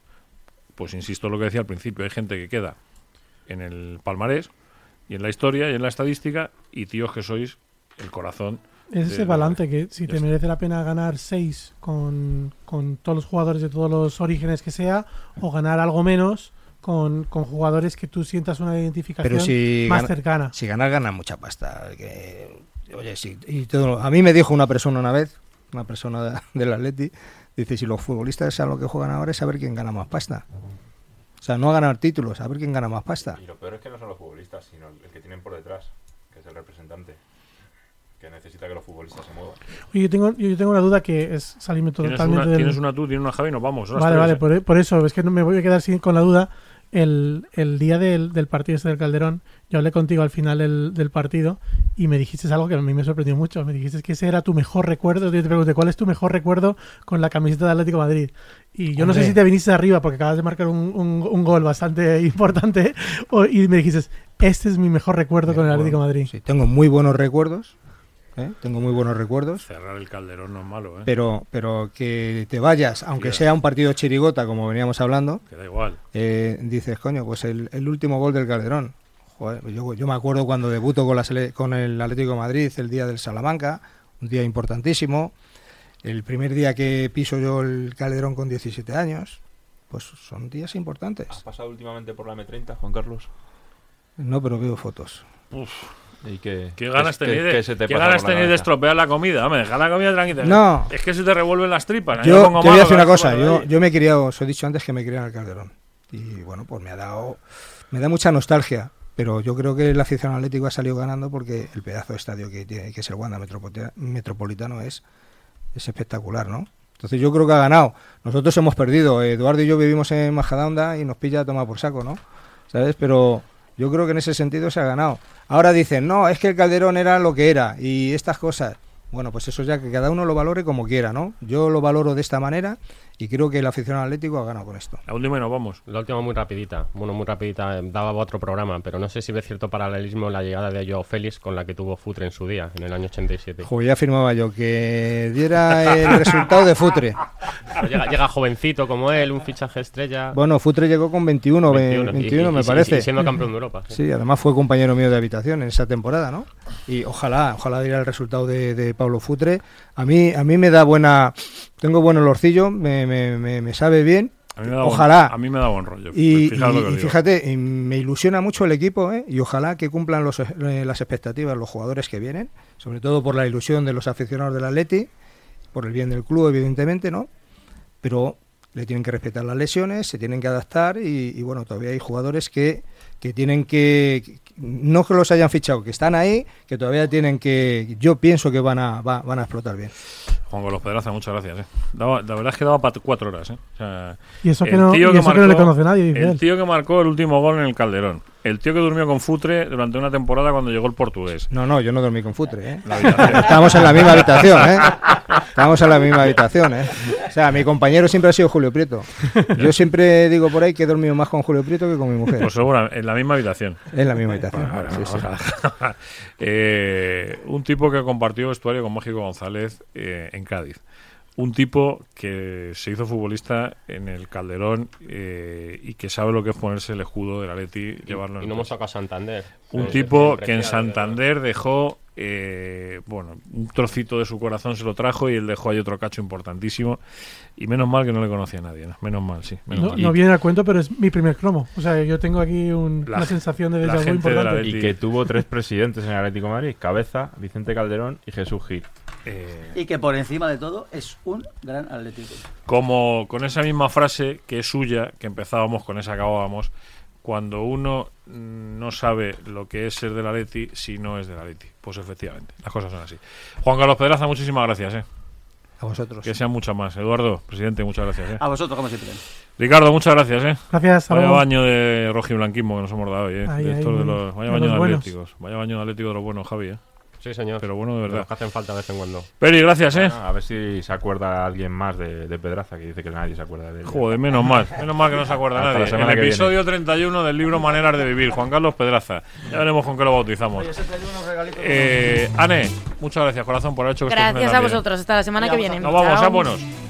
pues insisto en lo que decía al principio, hay gente que queda en el palmarés y en la historia y en la estadística y tíos que sois el corazón. Es de- ese balance que si te está. merece la pena ganar 6 con, con todos los jugadores de todos los orígenes que sea, o ganar algo menos con, con jugadores que tú sientas una identificación Pero si más gana- cercana. Si ganar, gana mucha pasta. Que, oye, sí, y todo, a mí me dijo una persona una vez, una persona de- del Atleti, dice, si los futbolistas a lo que juegan ahora es saber quién gana más pasta. O sea, no a ganar títulos, a ver quién gana más pasta. Y lo peor es que no son los futbolistas, sino el que tienen por detrás, que es el representante, que necesita que los futbolistas se muevan. Oye, yo tengo, yo tengo una duda que es salirme Tienes totalmente una, del... tienes una tú, tienes una Javi, nos vamos. Vale, tres, vale, ¿eh? por, por eso, es que no me voy a quedar sin, con la duda. El, el día del, del partido este del Calderón, yo hablé contigo al final del, del partido y me dijiste algo que a mí me sorprendió mucho. Me dijiste que ese era tu mejor recuerdo. Yo te pregunté, ¿cuál es tu mejor recuerdo con la camiseta de Atlético de Madrid? Y yo no sé Hombre. si te viniste arriba porque acabas de marcar un, un- un gol bastante importante o- y me dijiste, este es mi mejor recuerdo con el Atlético de Madrid. Sí, tengo muy buenos recuerdos. ¿Eh? Tengo muy buenos recuerdos. Cerrar el calderón no es malo, ¿eh? Pero, pero que te vayas, aunque sea un partido chirigota, como veníamos hablando, Que da igual. eh, dices, coño, pues el, el último gol del Calderón. Joder, yo, yo me acuerdo cuando debuto con, la sele- con el Atlético de Madrid el día del Salamanca, un día importantísimo. El primer día que piso yo el Calderón con 17 años, pues son días importantes. ¿Has pasado últimamente por la M30, Juan Carlos? No, pero veo fotos. ¿Y qué, ¿Qué ganas tenéis de, te qué ganas de estropear la comida? Hombre, deja la comida tranquila. No. Es que se te revuelven las tripas. ¿eh? Yo pongo te voy a decir una cosa, yo, yo me he criado, os he dicho antes que me crié en el Calderón. Y bueno, pues me ha dado, me da mucha nostalgia. Pero yo creo que el afición atlético ha salido ganando porque el pedazo de estadio que tiene, que es el Wanda Metropolita- Metropolitano, es, es espectacular, ¿no? Entonces yo creo que ha ganado. Nosotros hemos perdido. Eduardo y yo vivimos en Majadahonda y nos pilla a tomar por saco, ¿no? ¿Sabes? Pero yo creo que en ese sentido se ha ganado. Ahora dicen, no, es que el Calderón era lo que era y estas cosas. Bueno, pues eso ya que cada uno lo valore como quiera, ¿no? Yo lo valoro de esta manera y creo que el aficionado atlético ha ganado con esto. La última y nos vamos. La última muy rapidita, bueno, muy rapidita, eh, daba otro programa, pero no sé si ve cierto paralelismo la llegada de Joao Félix con la que tuvo Futre en su día, en el año 87. Joder, ya afirmaba yo que diera el resultado de Futre. Pero llega, llega jovencito como él, un fichaje estrella. Bueno, Futre llegó con 21, 21, 21 y- y- me y- parece. y siendo campeón de Europa. sí. Sí, además fue compañero mío de habitación en esa temporada, ¿no? Y ojalá, ojalá diera el resultado de, de Pablo Futre. A mí, a mí me da buena, tengo buen olorcillo, me, me, me, me sabe bien. A mí me da Ojalá. Buen, a mí me da buen rollo. Y, digo. fíjate, me ilusiona mucho el equipo, ¿eh? Y ojalá que cumplan los, eh, las expectativas los jugadores que vienen, sobre todo por la ilusión de los aficionados del Atleti, por el bien del club, evidentemente, ¿no? Pero le tienen que respetar las lesiones, se tienen que adaptar y, y, bueno, todavía hay jugadores que, que tienen que- no que los hayan fichado, que están ahí, que todavía tienen que, yo pienso que van a, va- van a explotar bien. Juan Carlos Pedraza, muchas gracias. ¿eh? Daba- la verdad es que daba para cuatro horas. ¿eh? O sea, Y eso que el no, y tío eso que no le marcó- conoce nadie, dice El él. tío que marcó el último gol en el Calderón. El tío que durmió con Futre durante una temporada cuando llegó el portugués. No, no, yo no dormí con Futre, ¿eh? Estábamos en la misma habitación, ¿eh? Estábamos en la misma habitación, ¿eh? O sea, mi compañero siempre ha sido Julio Prieto. Yo siempre digo por ahí que he dormido más con Julio Prieto que con mi mujer. Pues seguro, en la misma habitación. En la misma habitación. Bueno, sí, sí. vamos a- Eh, un tipo que compartió vestuario con Mágico González eh, en Cádiz. Un tipo que se hizo futbolista en el Calderón eh, y que sabe lo que es ponerse el escudo del Atleti, llevarlo Y en no hemos sacado a Santander. Un Sí, tipo que en Santander dejó, eh, bueno, un trocito de su corazón se lo trajo y él dejó ahí otro cacho importantísimo. Y menos mal que no le conocía a nadie, ¿no? Menos mal, sí. Menos No, mal. no viene a cuento, pero es mi primer cromo. O sea, yo tengo aquí un- La una sensación de déjà de importante. Y que tuvo tres presidentes en el Atlético de Madrid: Cabeza, Vicente Calderón y Jesús Gil. Eh, Y que por encima de todo es un gran atlético. como con esa misma frase que es suya, que empezábamos, con esa acabábamos, cuando uno no sabe lo que es ser de la Leti si no es de la Leti. Pues efectivamente, las cosas son así. Juan Carlos Pedraza, muchísimas gracias. ¿eh? A vosotros. Que sean muchas más. Eduardo, presidente, muchas gracias. ¿eh? A vosotros, como siempre. Ricardo, muchas gracias. ¿eh? Gracias, Vaya baño de rojo y blanquismo que nos hemos dado hoy, ¿eh? Ahí, De ahí, estos de muy- los- vaya de baño los de buenos. atléticos. Vaya baño de atlético de los buenos, Javi, ¿eh? Sí, señor. Pero bueno, de verdad. los que hacen falta de vez en cuando. Peri, gracias, ¿eh? Ah, a ver si se acuerda alguien más de, de Pedraza, que dice que nadie se acuerda de él. Joder, menos mal. Menos mal que no se acuerda nadie. semana El episodio 31 del libro Maneras de Vivir. Juan Carlos Pedraza. Ya veremos con qué lo bautizamos. Eh, Ane, muchas gracias, corazón, por haber hecho que Gracias a vosotros. Hasta la semana que viene. Nos vamos, Chao. sean buenos.